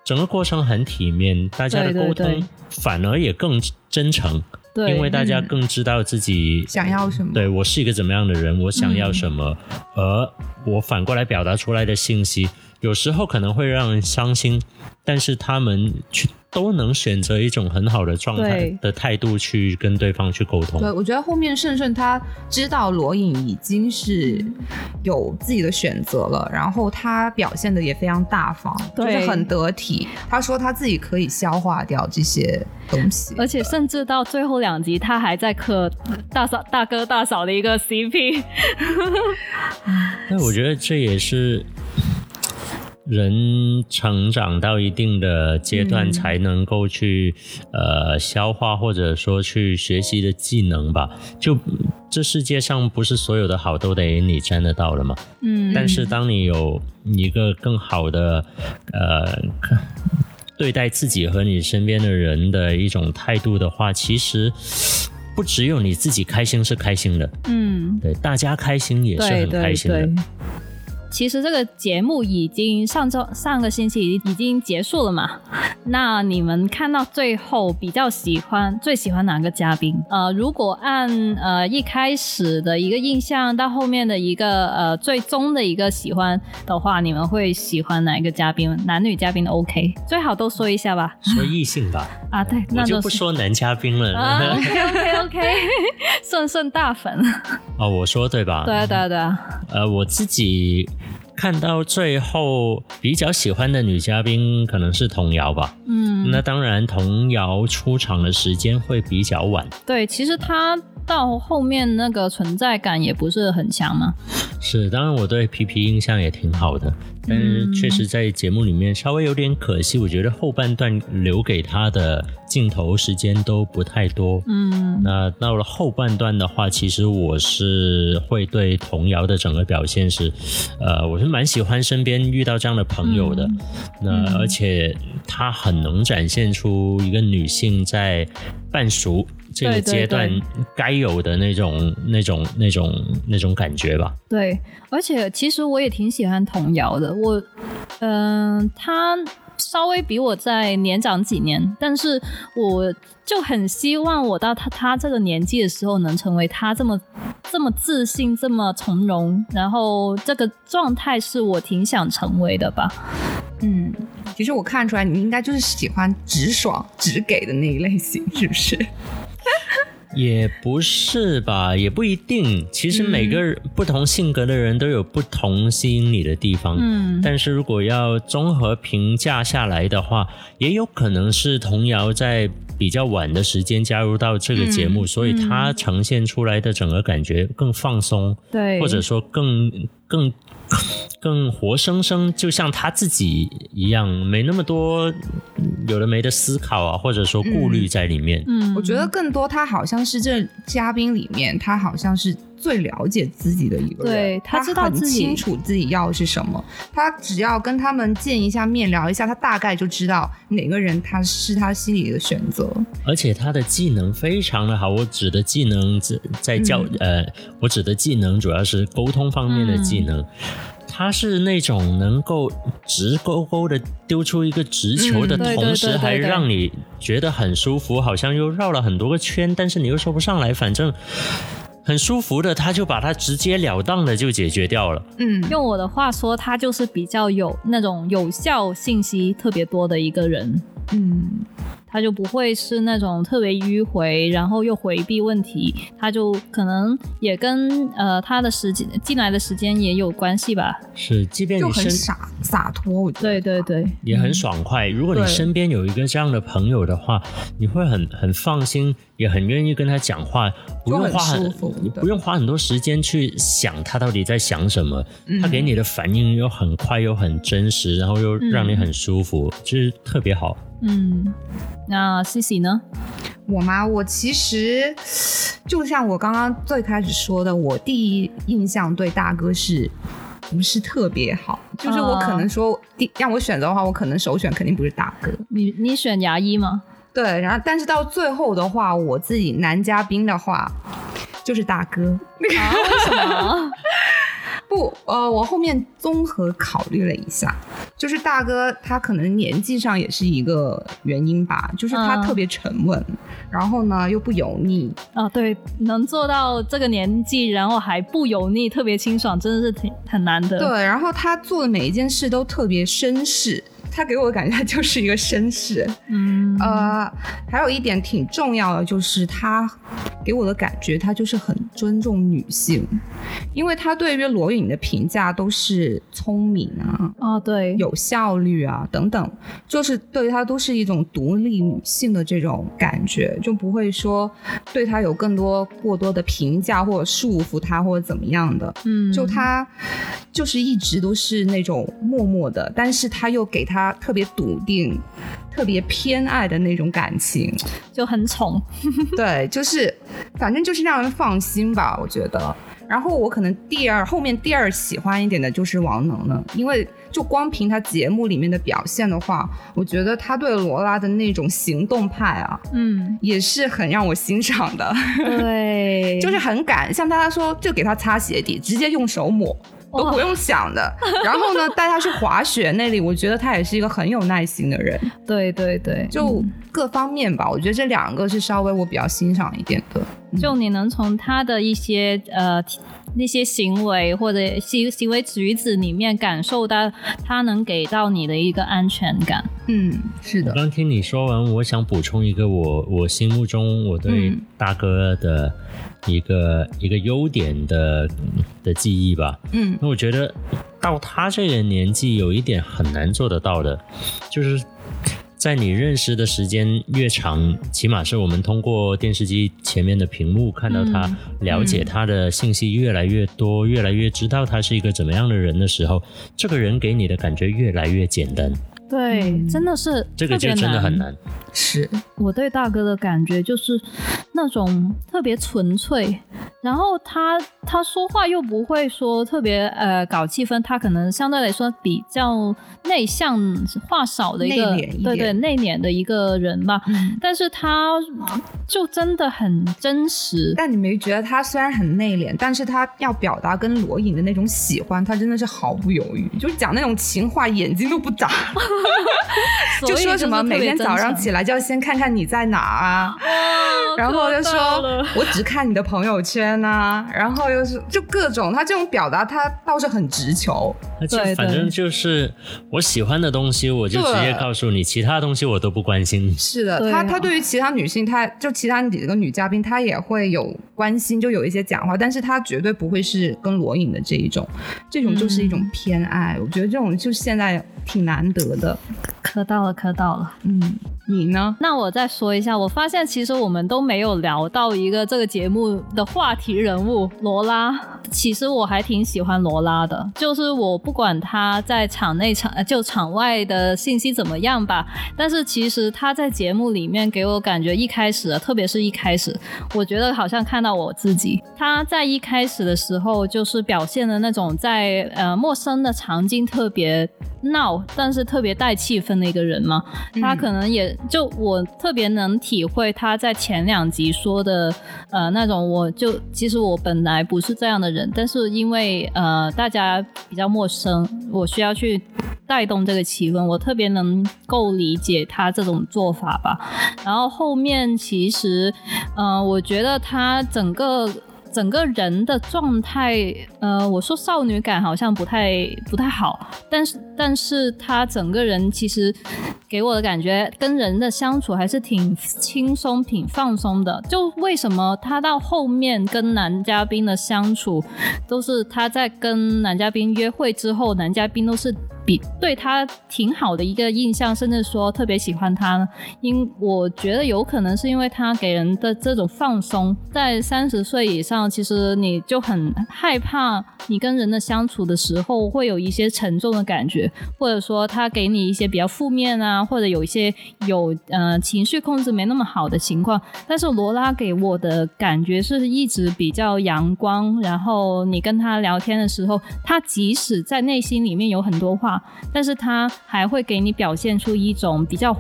整个过程很体面，大家的沟通反而也更真诚。对，因为大家更知道自己想要什么。对我是一个怎么样的人，我想要什么，而我反过来表达出来的信息。有时候可能会让人伤心，但是他们去都能选择一种很好的状态的态度去跟对方去沟通。对，我觉得后面顺顺他知道罗颖已经是有自己的选择了，然后他表现的也非常大方，就是很得体。他说他自己可以消化掉这些东西，而且甚至到最后两集，他还在磕大嫂大哥大嫂的一个 CP。<laughs> 那我觉得这也是。人成长到一定的阶段，才能够去呃消化或者说去学习的技能吧。就这世界上不是所有的好都得你沾得到的嘛。嗯。但是当你有一个更好的呃对待自己和你身边的人的一种态度的话，其实。不只有你自己开心是开心的，嗯，对，大家开心也是很开心的。对对对其实这个节目已经上周上个星期已经结束了嘛？那你们看到最后比较喜欢最喜欢哪个嘉宾？呃，如果按呃一开始的一个印象到后面的一个呃最终的一个喜欢的话，你们会喜欢哪一个嘉宾？男女嘉宾都 OK，最好都说一下吧。说异性吧，<laughs> 啊，对，我那就不说男嘉宾了。啊，OK OK OK，顺顺大粉。哦，我说对吧？对啊对啊对啊，呃，我自己看到最后比较喜欢的女嘉宾可能是童瑶吧。嗯，那当然，童瑶出场的时间会比较晚。对，其实她到后面那个存在感也不是很强嘛。是，当然我对皮皮印象也挺好的，但是确实在节目里面稍微有点可惜。我觉得后半段留给他的镜头时间都不太多。嗯那到了后半段的话，其实我是会对童谣的整个表现是，呃，我是蛮喜欢身边遇到这样的朋友的。嗯那而且她很能展现出一个女性在半熟这个阶段该有的那种、那种、那种、那种感觉吧。对，而且其实我也挺喜欢童谣的。我，嗯、他稍微比我再年长几年，但是我就很希望我到他他这个年纪的时候，能成为他这么这么自信、这么从容，然后这个状态是我挺想成为的吧。嗯，其实我看出来你应该就是喜欢直爽、直给的那一类型，是不是？<laughs> 也不是吧，也不一定。其实每个人、不同性格的人都有不同吸引你的地方。嗯，但是如果要综合评价下来的话，也有可能是童谣在比较晚的时间加入到这个节目，所以它呈现出来的整个感觉更放松，对，或者说更更更活生生，就像他自己一样，没那么多有的没的思考啊，或者说顾虑在里面。嗯，我觉得更多他好像是这嘉宾里面，他好像是最了解自己的一个人，对他知道自己清楚自己要的是什么，他只要跟他们见一下面聊一下，他大概就知道哪个人他是他心里的选择。而且他的技能非常的好，我指的技能在在教、呃，我指的技能主要是沟通方面的技能。他是那种能够直勾勾的丢出一个直球的同时，还让你觉得很舒服，好像又绕了很多个圈，但是你又说不上来，反正很舒服的，他就把它直截了当的就解决掉了。嗯，用我的话说，他就是比较有那种有效信息特别多的一个人。嗯，他就不会是那种特别迂回，然后又回避问题，他就可能也跟呃他的时间进来的时间也有关系吧。是，即便你很洒洒脱，我觉得。对对对，也很爽快。如果你身边有一个这样的朋友的话，你会很很放心，也很愿意跟他讲话，不用花很不用花很多时间去想他到底在想什么。嗯他给你的反应又很快又很真实，然后又让你很舒服，就是特别好。嗯，那 C C 呢？我吗？我其实就像我刚刚最开始说的，我第一印象对大哥是不是特别好？就是我可能说第让我选择的话，我可能首选肯定不是大哥。你你选牙医吗？对，然后但是到最后的话，我自己男嘉宾的话就是大哥。啊？为什么？不，呃，我后面综合考虑了一下，就是大哥他可能年纪上也是一个原因吧，就是他嗯。特别沉稳，然后呢又不油腻，啊，对，能做到这个年纪，然后还不油腻，特别清爽，真的是挺很难得。对，然后他做的每一件事都特别绅士，他给我的感觉他就是一个绅士。嗯，呃，还有一点挺重要的就是他给我的感觉，他就是很尊重女性，因为他对于罗颖的评价都是聪明啊。哦，对，有效率啊，等等，就是对他都是一种独立女性的这种感觉，就不会说对他有更多过多的评价或者束缚他或者怎么样的。嗯，就他就是一直都是那种默默的，但是他又给她特别笃定、特别偏爱的那种感情。就很宠。<laughs> 对，就是反正就是让人放心吧，我觉得。然后我可能第二后面第二喜欢一点的就是王能了，因为就光凭他节目里面的表现的话，我觉得他对罗拉的那种行动派啊，嗯，也是很让我欣赏的。对，<laughs> 就是很敢，像他说就给他擦鞋底，直接用手抹。都不用想的。<laughs> 然后呢，带他去滑雪那里，我觉得他也是一个很有耐心的人。对对对，就各方面吧，我觉得这两个是稍微我比较欣赏一点的。就你能从他的一些呃那些行为或者行行为举止里面感受到他能给到你的一个安全感。嗯，是的。刚听你说完，我想补充一个我我心目中我对大哥的。一个一个优点的的记忆吧，嗯，那我觉得到他这个年纪，有一点很难做得到的，就是在你认识的时间越长，起码是我们通过电视机前面的屏幕看到他，了解他的信息越来越多，越来越知道他是一个怎么样的人的时候，这个人给你的感觉越来越简单。对，真的是这个就真的很难。是我对大哥的感觉就是那种特别纯粹，然后他他说话又不会说特别呃搞气氛，他可能相对来说比较内向，话少的一个对对内敛的一个人吧。但是他就真的很真实。但你没觉得他虽然很内敛，但是他要表达跟罗颖的那种喜欢，他真的是毫不犹豫，就是讲那种情话，眼睛都不眨。<laughs> <laughs> <laughs> 就说什么每天早上起来就要先看看你在哪啊，<laughs> 然后就说我只看你的朋友圈呐，然后又是就各种他这种表达他倒是很直球，就反正就是我喜欢的东西我就直接告诉你，其他东西我都不关心。是的，他他对于其他女性，他就其他几个女嘉宾，他也会有关心，就有一些讲话，但是他绝对不会是跟罗颖的这一种，这种就是一种偏爱。我觉得这种就现在挺难得的。磕到了，磕到了。嗯，你呢？那我再说一下，我发现其实我们都没有聊到一个这个节目的话题人物罗拉。其实我还挺喜欢罗拉的，就是我不管他在场内场就场外的信息怎么样吧，但是其实他在节目里面给我感觉，一开始，特别是一开始，我觉得好像看到我自己。他在一开始的时候就是表现的那种在呃陌生的场景特别。闹，但是特别带气氛的一个人嘛，他可能也就我特别能体会他在前两集说的，呃，那种我就其实我本来不是这样的人，但是因为呃大家比较陌生，我需要去带动这个气氛，我特别能够理解他这种做法吧。然后后面其实，呃，我觉得他整个。整个人的状态，呃，我说少女感好像不太不太好，但是但是他整个人其实给我的感觉跟人的相处还是挺轻松、挺放松的。就为什么他到后面跟男嘉宾的相处，都是他在跟男嘉宾约会之后，男嘉宾都是。比对他挺好的一个印象，甚至说特别喜欢他呢，因我觉得有可能是因为他给人的这种放松。在三十岁以上，其实你就很害怕你跟人的相处的时候会有一些沉重的感觉，或者说他给你一些比较负面啊，或者有一些有呃情绪控制没那么好的情况。但是罗拉给我的感觉是一直比较阳光，然后你跟他聊天的时候，他即使在内心里面有很多话。但是他还会给你表现出一种比较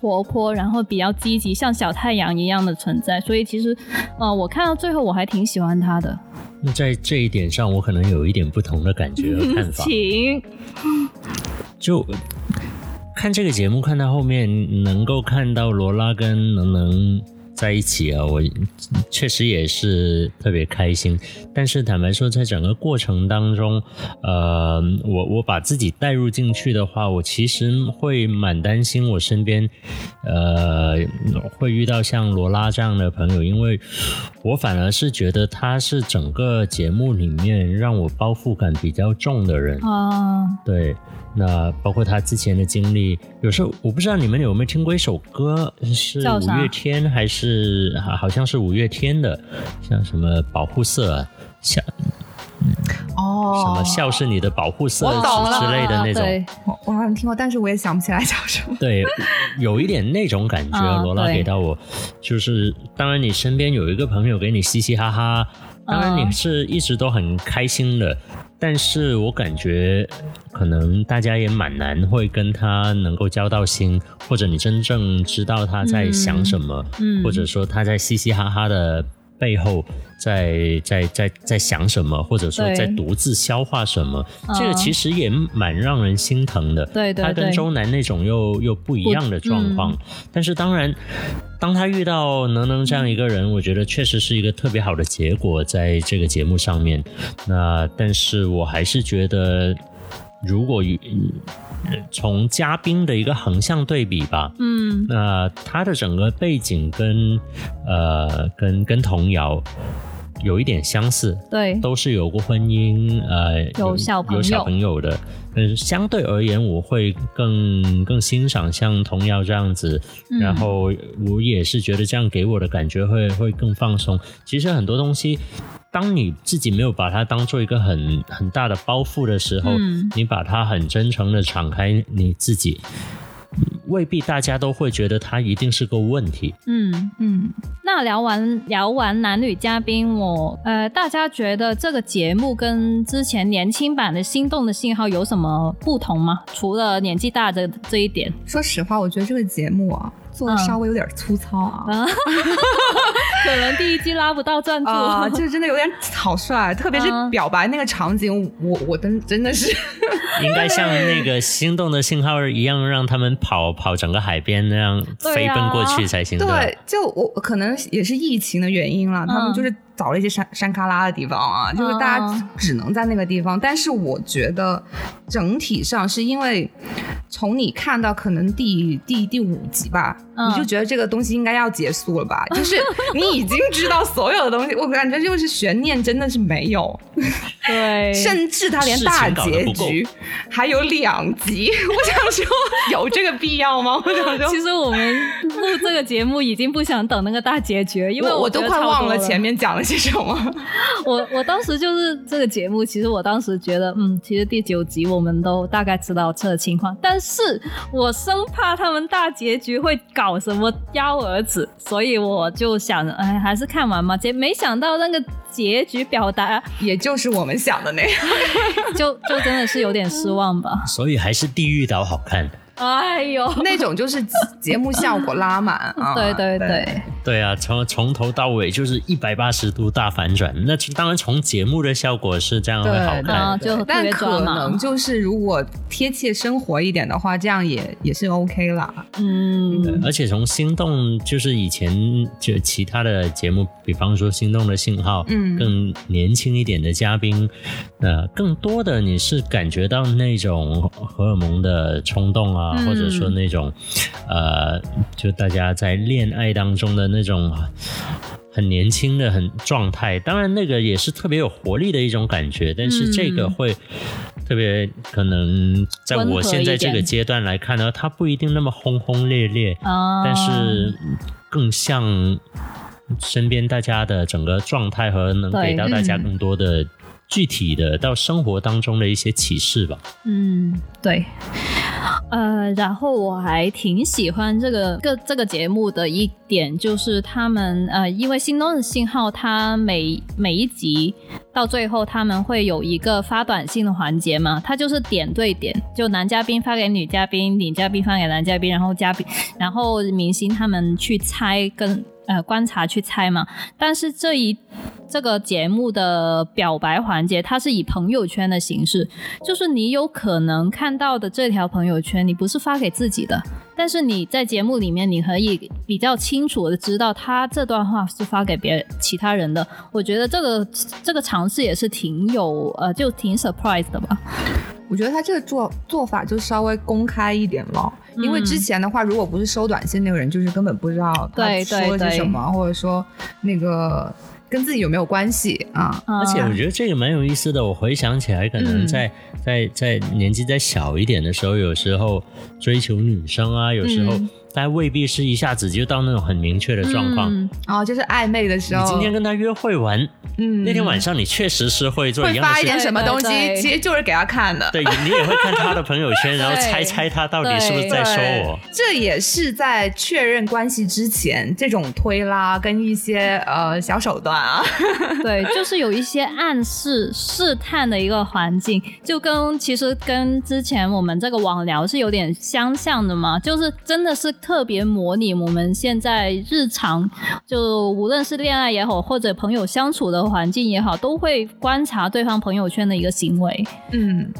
活泼，然后比较积极，像小太阳一样的存在。所以其实，呃，我看到最后我还挺喜欢他的。那在这一点上，我可能有一点不同的感觉和看法。<laughs> 请，就看这个节目，看到后面能够看到罗拉跟能能。在一起啊，我确实也是特别开心。但是坦白说，在整个过程当中，呃，我我把自己带入进去的话，我其实会蛮担心我身边，呃，会遇到像罗拉这样的朋友，因为我反而是觉得他是整个节目里面让我包袱感比较重的人啊，对。那包括他之前的经历，有时候我不知道你们有没有听过一首歌，是五月天还是好像是五月天的，像什么保护色，像哦，什么笑是你的保护色之类的那种，我我好像听过，但是我也想不起来叫什么。<laughs> 对，有一点那种感觉，罗拉给到我，就是当然你身边有一个朋友给你嘻嘻哈哈。当然你是一直都很开心的，但是我感觉可能大家也蛮难会跟他能够交到心，或者你真正知道他在想什么，嗯或者说他在嘻嘻哈哈的背后在在在在想什么，或者说在独自消化什么，嗯。这个其实也蛮让人心疼的。对对对。他跟周南那种又又不一样的状况，但是当然，当他遇到能能这样一个人，我觉得确实是一个特别好的结果，在这个节目上面。那但是我还是觉得，如果与呃从嘉宾的一个横向对比吧，嗯那他的整个背景跟呃跟跟童谣有一点相似，对，都是有过婚姻，呃，有小朋友有小朋友的。但是相对而言，我会更更欣赏像童谣这样子，嗯然后我也是觉得这样给我的感觉会会更放松。其实很多东西，当你自己没有把它当做一个很很大的包袱的时候，嗯你把它很真诚的敞开你自己。未必大家都会觉得它一定是个问题，嗯。嗯，那聊完聊完男女嘉宾，我呃，大家觉得这个节目跟之前年轻版的《心动的信号》有什么不同吗？除了年纪大的这一点，说实话，我觉得这个节目啊做的嗯稍微有点粗糙啊。啊，<laughs> 可能第一季拉不到赞助。啊，这真的有点草率，特别是嗯表白那个场景，我我真真的是，<laughs> 应该像那个心动的信号一样，让他们跑跑整个海边那样飞奔过去才行。吧对，就我可能也是疫情的原因了，他们就是找了一些山山旮旯的地方啊，就是大家嗯只能在那个地方。但是我觉得整体上是因为从你看到可能第第第五集吧，嗯你就觉得这个东西应该要结束了吧？<laughs> 就是你已经知道所有的东西，我感觉就是悬念真的是没有，对，甚至他连大结局还有两集。<laughs> 我想说，有这个必要吗？我想说，其实我们录这个节目已经不想等那个大结局，因为我我都快忘了前面讲了些什么。<laughs> 我我当时就是这个节目，其实我当时觉得，嗯，其实第九集我们都大概知道这个情况，但是我生怕他们大结局会搞什么幺蛾子，所以我就想，哎，还是看完嘛。结没想到那个结局表达，也就是我们想的那样。<laughs> 就就真的是有点失望吧。所以还是地狱岛好看。哎呦，那种就是节目效果拉满啊。<laughs> 对对对，对啊，从从头到尾就是一百八十度大反转。那当然，从节目的效果是这样会好对看。就特但可能就是如果贴切生活一点的话，这样也也是 OK 啦。嗯，而且从心动，就是以前就其他的节目，比方说《心动的信号》，嗯更年轻一点的嘉宾，呃，更多的你是感觉到那种荷尔蒙的冲动啊，嗯或者说那种，呃，就大家在恋爱当中的那种。很年轻的很状态，当然那个也是特别有活力的一种感觉，但是这个嗯会特别可能在我现在这个阶段来看呢，它不一定那么轰轰烈烈，啊，但是更像身边大家的整个状态和能给到大家嗯更多的具体的到生活当中的一些启示吧。嗯，对。呃，然后我还挺喜欢这个个这个节目的一点，就是他们呃，因为《心动的信号》，它每每一集到最后他们会有一个发短信的环节嘛，它就是点对点，就男嘉宾发给女嘉宾，女嘉宾发给男嘉宾，然后嘉宾，然后明星他们去猜跟呃观察去猜嘛。但是这一这个节目的表白环节，它是以朋友圈的形式，就是你有可能看到的这条朋友圈，你不是发给自己的，但是你在节目里面，你可以比较清楚的知道他这段话是发给别人其他人的。我觉得这个这个尝试也是挺有呃，就挺 surprise 的吧。我觉得他这个做做法就稍微公开一点了，因为嗯之前的话，如果不是收短信那个人，就是根本不知道他对对说的是对什么，或者说那个跟自己有没有关系啊？而而且我觉得这个蛮有意思的。我回想起来，可能嗯在、在在年纪再小一点的时候，有时候追求女生啊，有时候嗯但未必是一下子就到那种很明确的状况。嗯哦，就是暧昧的时候你候，今天跟他约会完，嗯那天晚上你确实是会做会一样的事发一点什么东西其实就是给他看的。对你也会看他的朋友圈，<laughs> 然后猜猜他到底是不是在说我。这也是在确认关系之前，这种推拉跟一些呃小手段啊，<laughs> 对，就是有一些暗示、试探的一个环境，就跟其实跟之前我们这个网聊是有点相像的嘛，就是真的是特别模拟我们现在日常，就无论是恋爱也好，或者朋友相处的环境也好，都会观察对方朋友圈的一个行为。嗯，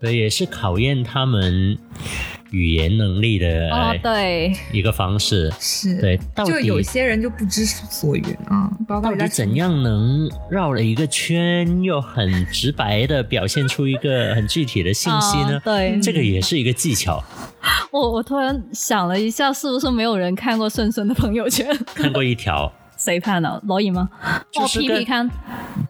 对，也是考验他们语言能力的哦，对，一个方式。是，对，到就有底些人就不知所云啊，包括到底怎样能绕了一个圈，又很直白的表现出一个很具体的信息呢哦？对，这个也是一个技巧。<laughs> 我我突然想了一下，是不是没有人看过顺顺的朋友圈？<laughs> 看过一条，谁判的？罗颖吗？哦，就是跟皮皮看。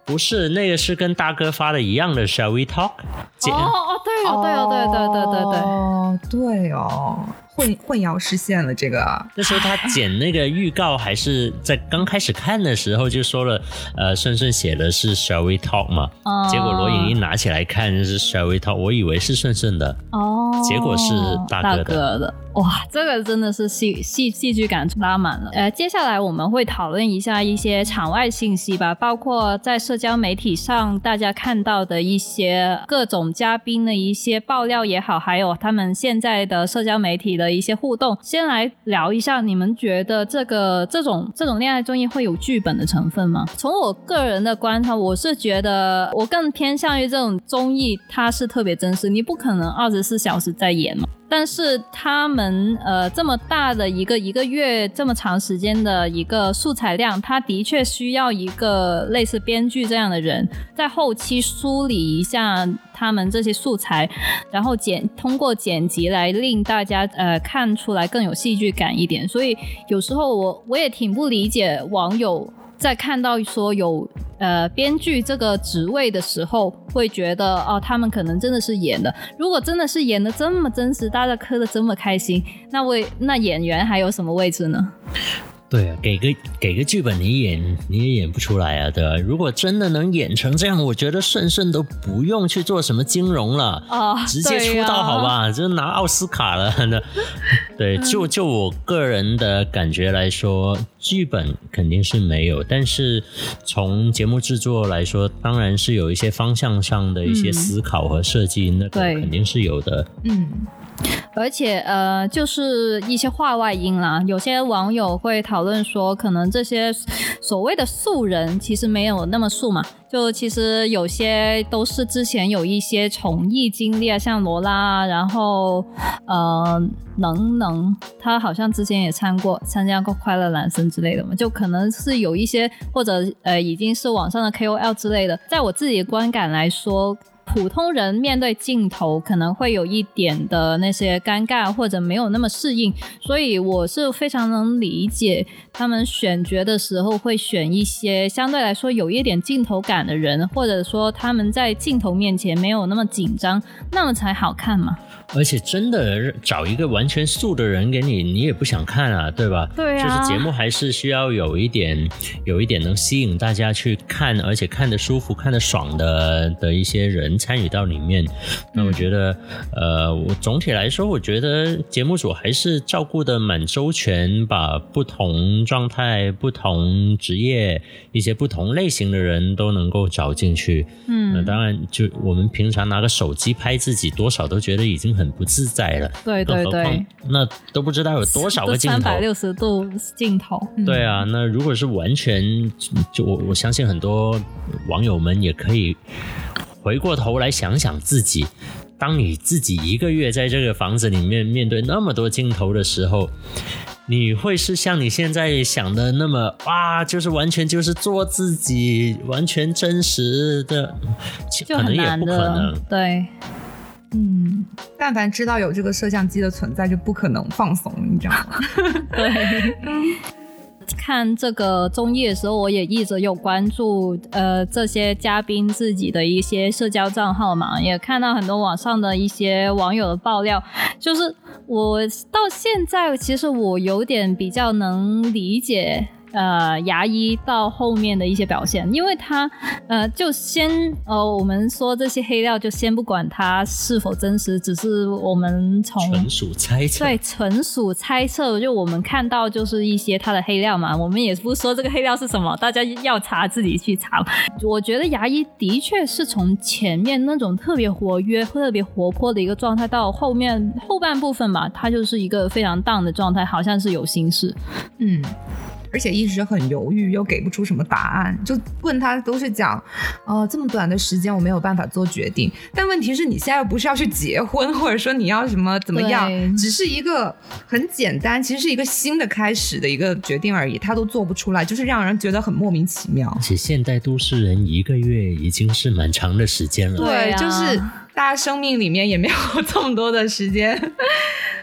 不是那个是跟大哥发的一样的，Shall we talk？姐哦哦，对哦，对哦，对对对对对。哦，对哦，混混淆视线了这个，那时候他剪那个预告，还是在刚开始看的时候就说了，呃，顺顺写的是 Shall we talk 嘛，哦结果罗颖一拿起来看是 Shall we talk，我以为是顺顺的，哦，结果是大哥的哥的。哇，这个真的是戏戏戏剧感拉满了。呃，接下来我们会讨论一下一些场外信息吧，包括在社交媒体上大家看到的一些各种嘉宾的一些爆料也好，还有他们现在的社交媒体的一些互动。先来聊一下，你们觉得这个这种这种恋爱综艺会有剧本的成分吗？从我个人的观察，我是觉得我更偏向于这种综艺，它是特别真实，你不可能二十四小时在演嘛。但是他们呃这么大的一个一个月这么长时间的一个素材量，他的确需要一个类似编剧这样的人，在后期梳理一下他们这些素材，然后剪通过剪辑来令大家呃看出来更有戏剧感一点。所以有时候我我也挺不理解网友。在看到说有呃编剧这个职位的时候，会觉得哦，他们可能真的是演的。如果真的是演的这么真实，大家磕的这么开心，那位那演员还有什么位置呢？对啊，给个给个剧本你演你也演不出来啊，对吧？如果真的能演成这样，我觉得顺顺都不用去做什么金融了。哦，直接出道好吧，就拿奥斯卡了。那 <laughs> 对，就就我个人的感觉来说，剧本肯定是没有，但是从节目制作来说，当然是有一些方向上的一些思考和设计，那个肯定是有的。嗯，而且呃，就是一些话外音啦，有些网友会讨论说，可能这些所谓的素人其实没有那么素嘛，就其实有些都是之前有一些从艺经历啊，像罗拉，然后呃能能，他好像之前也参过参加过快乐男生之类的嘛，就可能是有一些或者呃已经是网上的 KOL 之类的，在我自己的观感来说。普通人面对镜头可能会有一点的那些尴尬，或者没有那么适应，所以我是非常能理解他们选角的时候会选一些相对来说有一点镜头感的人，或者说他们在镜头面前没有那么紧张，那么才好看嘛。而且真的找一个完全素的人给你，你也不想看啊，对吧？对啊就是节目还是需要有一点，有一点能吸引大家去看，而且看得舒服、看得爽的的一些人参与到里面。那我觉得，呃，我总体来说，我觉得节目组还是照顾的蛮周全，把不同状态、不同职业、一些不同类型的人都能够找进去。嗯那嗯，当然，就我们平常拿个手机拍自己，多少都觉得已经很不自在了。对对对，那都不知道有多少个镜头。三百六十度镜头，对啊，那如果是完全，就我我相信很多网友们也可以回过头来想想自己，当你自己一个月在这个房子里面面对那么多镜头的时候。你会是像你现在想的那么哇，就是完全就是做自己，完全真实的，可能也不可能。。对，嗯，但凡知道有这个摄像机的存在，就不可能放松，你知道吗？<laughs> 对，看这个综艺的时候，我也一直有关注呃这些嘉宾自己的一些社交账号嘛，也看到很多网上的一些网友的爆料，就是我到现在其实我有点比较能理解。呃，牙医到后面的一些表现，因为他呃，就先呃，我们说这些黑料就先不管它是否真实，只是我们从纯属猜测，对，纯属猜测。就我们看到就是一些他的黑料嘛，我们也不说这个黑料是什么，大家要查自己去查。我觉得牙医的确是从前面那种特别活跃、特别活泼的一个状态，到后面后半部分吧，他就是一个非常荡的状态，好像是有心事，嗯。而且一直很犹豫，又给不出什么答案，就问他都是讲，呃，这么短的时间我没有办法做决定。但问题是你现在又不是要去结婚，或者说你要什么怎么样，只是一个很简单，其实是一个新的开始的一个决定而已，他都做不出来，就是让人觉得很莫名其妙。而且现代都市人一个月已经是蛮长的时间了，对，就是大家生命里面也没有 <laughs> 这么多的时间。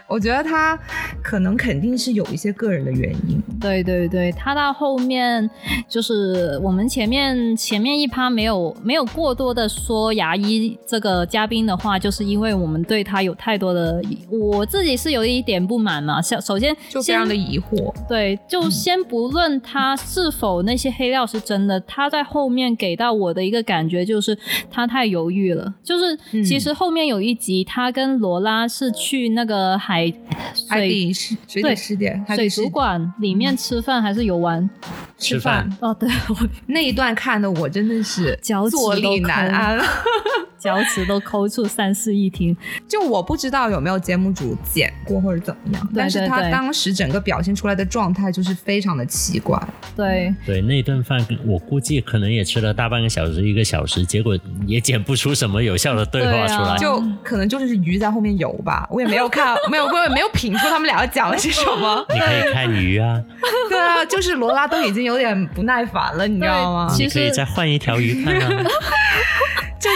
我觉得他可能肯定是有一些个人的原因。对对对，他到后面就是我们前面前面一趴没有没有过多的说牙医这个嘉宾的话，就是因为我们对他有太多的，我自己是有一点不满嘛。像首先就非常的疑惑。对，就先不论他是否那些黑料是真的，他在后面给到我的一个感觉就是他太犹豫了。就是其实后面有一集，他跟罗拉是去那个海。海海底水水底湿点水族馆里面吃饭还是游玩？吃饭哦，对，我 <laughs> 那一段看的我真的是脚坐立难安，<laughs> 脚趾都抠出三室一厅。就我不知道有没有节目组剪过或者怎么样，但是他当时整个表现出来的状态就是非常的奇怪。对对，那顿饭我估计可能也吃了大半个小时一个小时，结果也剪不出什么有效的对话出来，就可能就是鱼在后面游吧，我也没有看，<laughs> 没有我也没有品出他们俩要讲了些什么。<laughs> 你可以看鱼啊，对啊，就是罗拉都已经。有点不耐烦了，你知道吗？你可以再换一条鱼看啊。<laughs>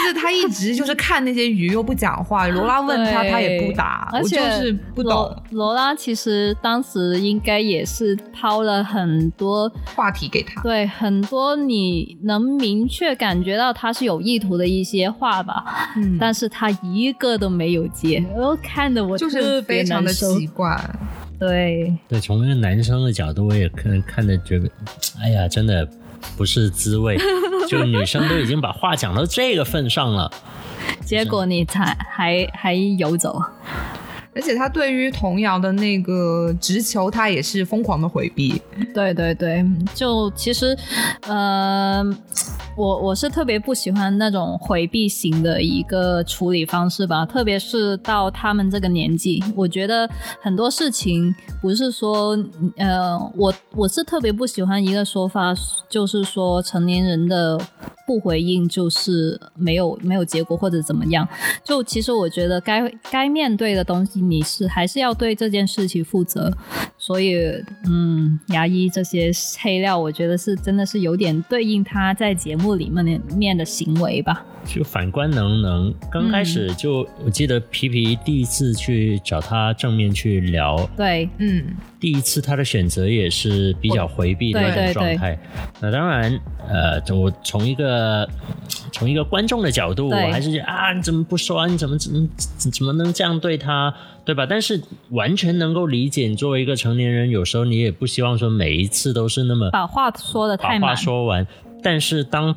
就是他一直就是看那些鱼又不讲话，罗拉问他他也不答，我就是不懂。罗拉其实当时应该也是抛了很多话题给他，对，很多你能明确感觉到他是有意图的一些话吧，嗯，但是他一个都没有接，然后看的我就是非常的奇怪。对对，从一个男生的角度，我也看看着觉得，哎呀，真的不是滋味。<laughs> 就女生都已经把话讲到这个份上了，结果你才还还游走。而且他对于童谣的那个直球，他也是疯狂的回避。对对对，就其实，呃，我我是特别不喜欢那种回避型的一个处理方式吧，特别是到他们这个年纪，我觉得很多事情不是说，呃，我我是特别不喜欢一个说法，就是说成年人的。不回应就是没有没有结果或者怎么样，就其实我觉得该该面对的东西，你是还是要对这件事情负责。所以，嗯，牙医这些黑料，我觉得是真的是有点对应他在节目里面的面的行为吧。就反观能能，刚开始就我记得皮皮第一次去找他正面去聊，对，嗯，第一次他的选择也是比较回避的那种状态。那当然，呃，我从一个从一个观众的角度，我还是觉得啊，你怎么不说？你怎么怎么怎么能这样对他，对吧？但是完全能够理解，作为一个成年人，有时候你也不希望说每一次都是那么把话说的太满，把话说完。但是当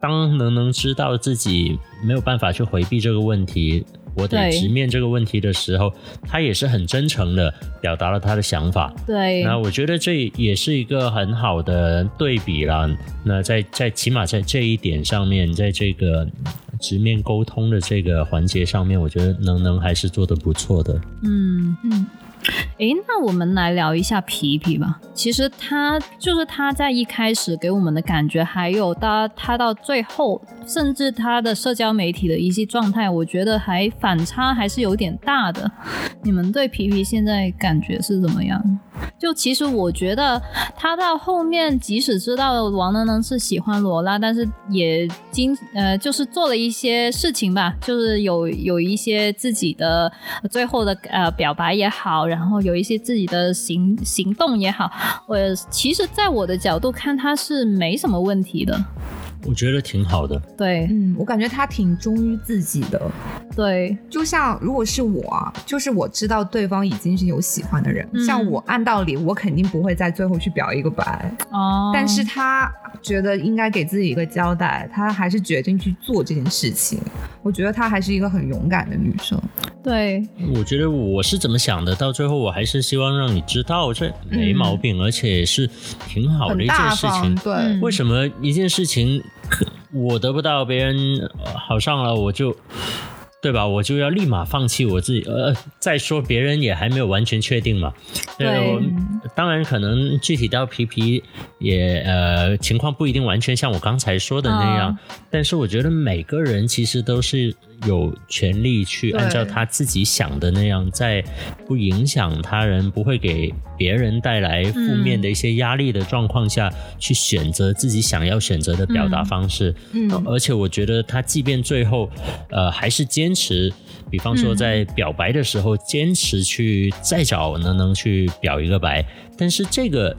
当能能知道自己没有办法去回避这个问题，我得直面这个问题的时候，他也是很真诚的表达了他的想法。对，那我觉得这也是一个很好的对比了。那在在起码在这一点上面，在这个直面沟通的这个环节上面，我觉得能能还是做的不错的。嗯嗯。诶，那我们来聊一下皮皮吧。其实他就是他在一开始给我们的感觉，还有他他到最后，甚至他的社交媒体的一些状态，我觉得还反差还是有点大的。你们对皮皮现在感觉是怎么样？<laughs> 就其实我觉得他到后面，即使知道王能能是喜欢罗拉，但是也经呃就是做了一些事情吧，就是有有一些自己的最后的呃表白也好，然后有一些自己的行行动也好，我其实在我的角度看他是没什么问题的。我觉得挺好的。对，嗯，我感觉他挺忠于自己的。对，就像如果是我，就是我知道对方已经是有喜欢的人，像我按道理我肯定不会在最后去表一个白。哦，但是他觉得应该给自己一个交代，他还是决定去做这件事情。我觉得她还是一个很勇敢的女生。对，我觉得我是怎么想的，到最后我还是希望让你知道这没毛病，而且是挺好的一件事情。对，为什么一件事情我得不到，别人好上了，我就。对吧？我就要立马放弃我自己。呃，再说别人也还没有完全确定嘛。对，当然可能具体到皮皮也呃情况不一定完全像我刚才说的那样，但是我觉得每个人其实都是。有权利去按照他自己想的那样，在不影响他人、不会给别人带来负面的一些压力的状况下去选择自己想要选择的表达方式。嗯，而且我觉得他即便最后，呃，还是坚持，比方说在表白的时候坚持去再找能能去表一个白，但是这个。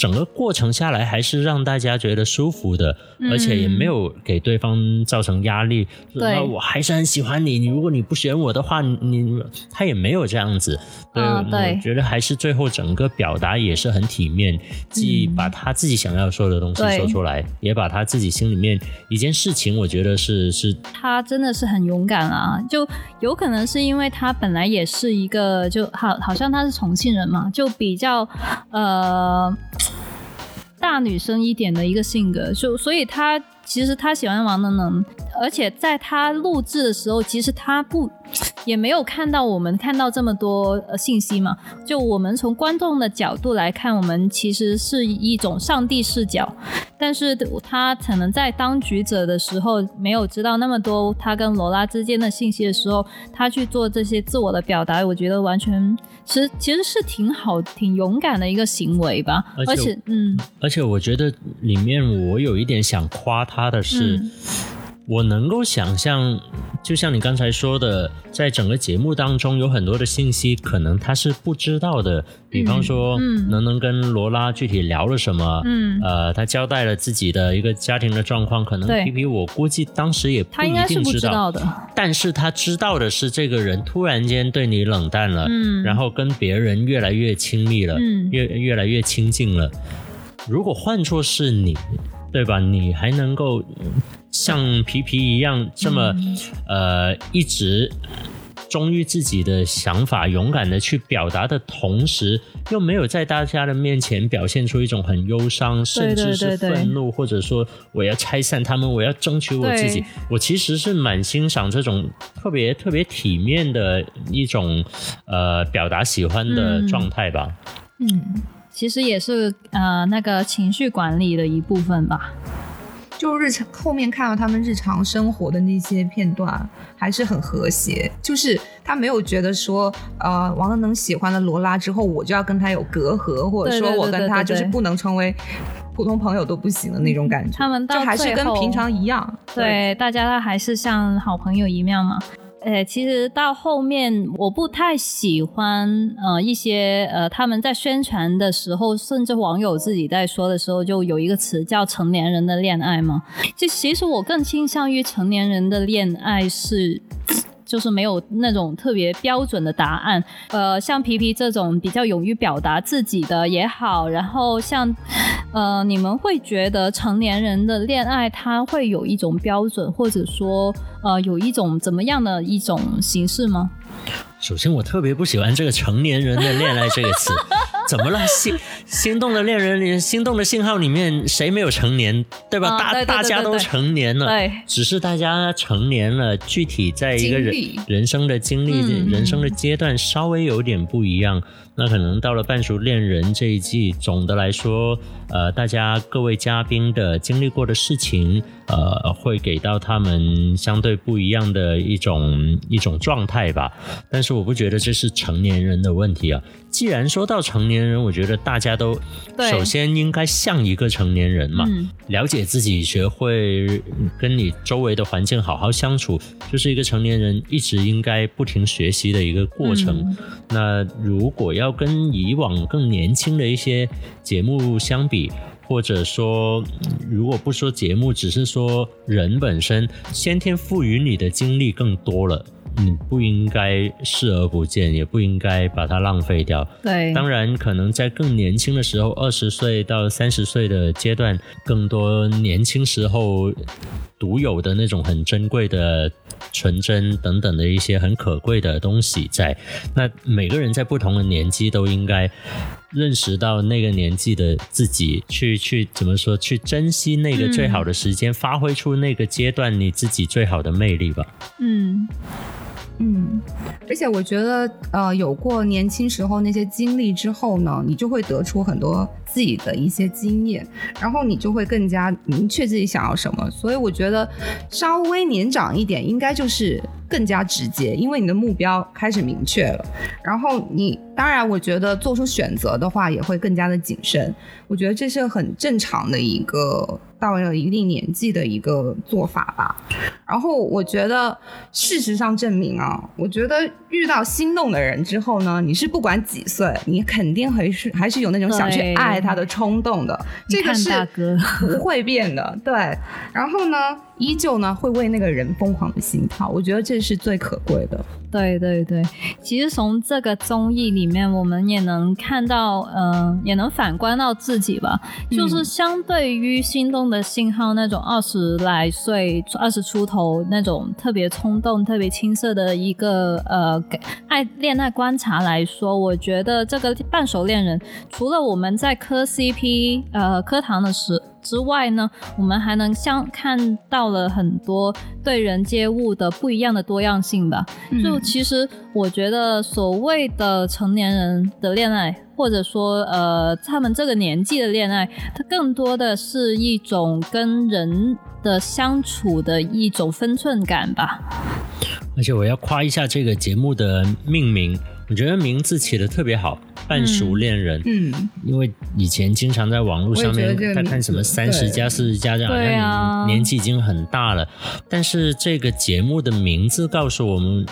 整个过程下来还是让大家觉得舒服的，而且也没有给对方造成压力。对，我还是很喜欢你。你如果你不选我的话，你他也没有这样子。对，我觉得还是最后整个表达也是很体面，既把他自己想要说的东西说出来，也把他自己心里面一件事情，我觉得是是。他真的是很勇敢啊！就有可能是因为他本来也是一个，就好好像他是重庆人嘛，就比较呃。大女生一点的一个性格，就所以她其实她喜欢王能能，而且在她录制的时候，其实她不也没有看到我们看到这么多呃信息嘛。就我们从观众的角度来看，我们其实是一种上帝视角，但是他可能在当局者的时候没有知道那么多他跟罗拉之间的信息的时候，他去做这些自我的表达，我觉得完全。其实其实是挺好、挺勇敢的一个行为吧，而且，嗯，而且我觉得里面我有一点想夸他的是。我能够想象，就像你刚才说的，在整个节目当中有很多的信息，可能他是不知道的。比方说，能能跟罗拉具体聊了什么？嗯，呃，他交代了自己的一个家庭的状况，可能皮皮我估计当时也不一定知道的。但是他知道的是，这个人突然间对你冷淡了，嗯，然后跟别人越来越亲密了，嗯，越越来越亲近了。如果换作是你，对吧？你还能够。像皮皮一样这么，呃，一直忠于自己的想法，勇敢的去表达的同时，又没有在大家的面前表现出一种很忧伤，甚至是愤怒，或者说我要拆散他们，我要争取我自己。我其实是蛮欣赏这种特别特别体面的一种呃表达喜欢的状态吧。嗯，其实也是呃那个情绪管理的一部分吧。就日常后面看到他们日常生活的那些片段，还是很和谐。就是他没有觉得说，呃，王能能喜欢了罗拉之后，我就要跟他有隔阂，或者说我跟他就是不能成为普通朋友都不行的那种感觉。他们就还是跟平常一样，对大家还是像好朋友一样嘛。呃，其实到后面我不太喜欢，呃，一些呃，他们在宣传的时候，甚至网友自己在说的时候，就有一个词叫“成年人的恋爱”嘛。就其实我更倾向于成年人的恋爱是。就是没有那种特别标准的答案，呃，像皮皮这种比较勇于表达自己的也好，然后像，呃，你们会觉得成年人的恋爱它会有一种标准，或者说，呃，有一种怎么样的一种形式吗？首先，我特别不喜欢这个“成年人的恋爱”这个词，怎么了？心心动的恋人里，心动的信号里面谁没有成年，对吧？大大家都成年了，对，只是大家成年了，具体在一个人人生的经历、人生的阶段稍微有点不一样。那可能到了半熟恋人这一季，总的来说，呃，大家各位嘉宾的经历过的事情，呃，会给到他们相对不一样的一种一种状态吧。但是我不觉得这是成年人的问题啊。既然说到成年人，我觉得大家都首先应该像一个成年人嘛，了解自己，学会跟你周围的环境好好相处，就是一个成年人一直应该不停学习的一个过程。那如果要跟以往更年轻的一些节目相比，或者说如果不说节目，只是说人本身先天赋予你的经历更多了。你不应该视而不见，也不应该把它浪费掉。对，当然可能在更年轻的时候，二十岁到三十岁的阶段，更多年轻时候独有的那种很珍贵的纯真等等的一些很可贵的东西在。那每个人在不同的年纪都应该认识到那个年纪的自己，去去怎么说，去珍惜那个最好的时间，发挥出那个阶段你自己最好的魅力吧。嗯。嗯，而且我觉得，呃，有过年轻时候那些经历之后呢，你就会得出很多自己的一些经验，然后你就会更加明确自己想要什么。所以我觉得，稍微年长一点，应该就是更加直接，因为你的目标开始明确了。然后你，当然，我觉得做出选择的话，也会更加的谨慎。我觉得这是很正常的一个。到了一定年纪的一个做法吧，然后我觉得事实上证明啊，我觉得遇到心动的人之后呢，你是不管几岁，你肯定还是还是有那种想去爱他的冲动的，这个是不会变的。对，然后呢，依旧呢会为那个人疯狂的心跳，我觉得这是最可贵的。对对对，其实从这个综艺里面，我们也能看到，嗯，也能反观到自己吧。就是相对于心动的信号，那种二十来岁、二十出头那种特别冲动、特别青涩的一个呃爱恋爱观察来说，我觉得这个半熟恋人，除了我们在磕 CP 呃磕糖的时。之外呢，我们还能相看到了很多对人接物的不一样的多样性吧。就其实我觉得所谓的成年人的恋爱，或者说呃他们这个年纪的恋爱，它更多的是一种跟人的相处的一种分寸感吧。而且我要夸一下这个节目的命名。我觉得名字起的特别好，半熟恋人。嗯，因为以前经常在网络上面在看什么三十加、四十加这样，好像年纪已经很大了。但是这个节目的名字告诉我们。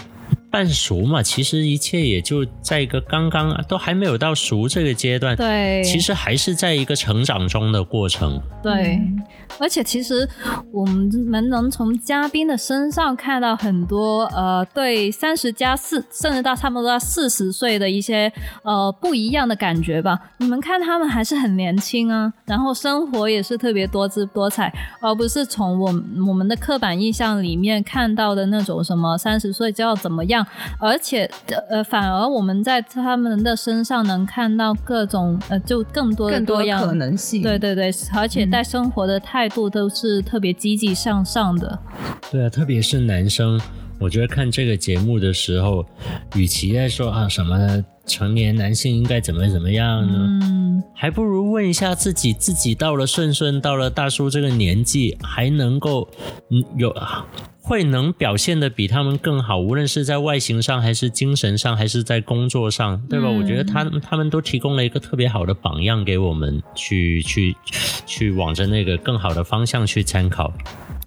半熟嘛，其实一切也就在一个刚刚都还没有到熟这个阶段，对，其实还是在一个成长中的过程。对，而且其实我们能从嘉宾的身上看到很多呃，对三十加四，甚至到差不多到四十岁的一些呃不一样的感觉吧。你们看他们还是很年轻啊，然后生活也是特别多姿多彩，而不是从我我们的刻板印象里面看到的那种什么三十岁就要怎么样。而且，呃，反而我们在他们的身上能看到各种，呃，就更多的多样可能性。对对对，而且在生活的态度都是特别积极向上的。对啊，特别是男生，我觉得看这个节目的时候，与其在说啊什么成年男性应该怎么怎么样呢，嗯，还不如问一下自己，自己到了顺顺，到了大叔这个年纪，还能够，嗯，有。会能表现的比他们更好，无论是在外形上，还是精神上，还是在工作上，对吧？我觉得他他们都提供了一个特别好的榜样给我们，去去去往着那个更好的方向去参考。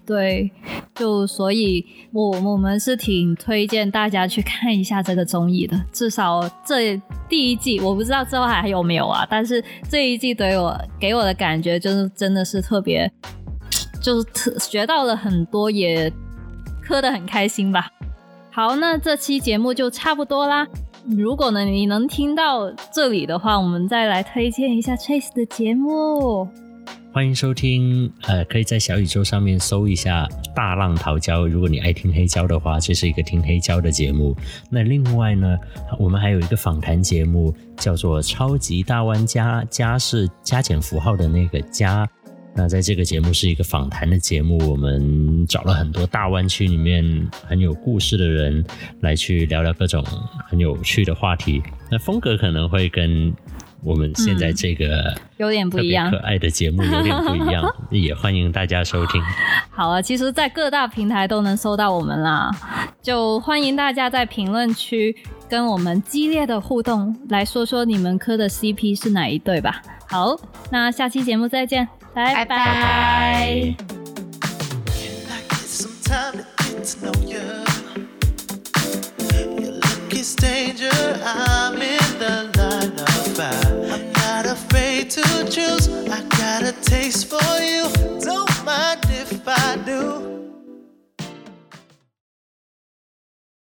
对，就所以，我我们是挺推荐大家去看一下这个综艺的。至少这第一季，我不知道之后还有没有啊。但是这一季对我给我的感觉，就是真的是特别，就是特学到了很多也。喝得很开心吧？好，那这期节目就差不多啦。如果呢你能听到这里的话，我们再来推荐一下 Chase 的节目。欢迎收听，呃，可以在小宇宙上面搜一下《大浪淘胶》。如果你爱听黑胶的话，这是一个听黑胶的节目。那另外呢，我们还有一个访谈节目，叫做《超级大湾加》，加是加减符号的那个加。那在这个节目是一个访谈的节目，我们找了很多大湾区里面很有故事的人来去聊聊各种很有趣的话题。那风格可能会跟。我们现在这个有点不一样，可爱的节目 <laughs> 有点不一样，也欢迎大家收听。好啊，其实，在各大平台都能搜到我们啦，就欢迎大家在评论区跟我们激烈的互动，来说说你们磕的 CP 是哪一对吧。好，那下期节目再见，拜拜。I'm not afraid to choose. I got a taste for you. Don't mind if I do.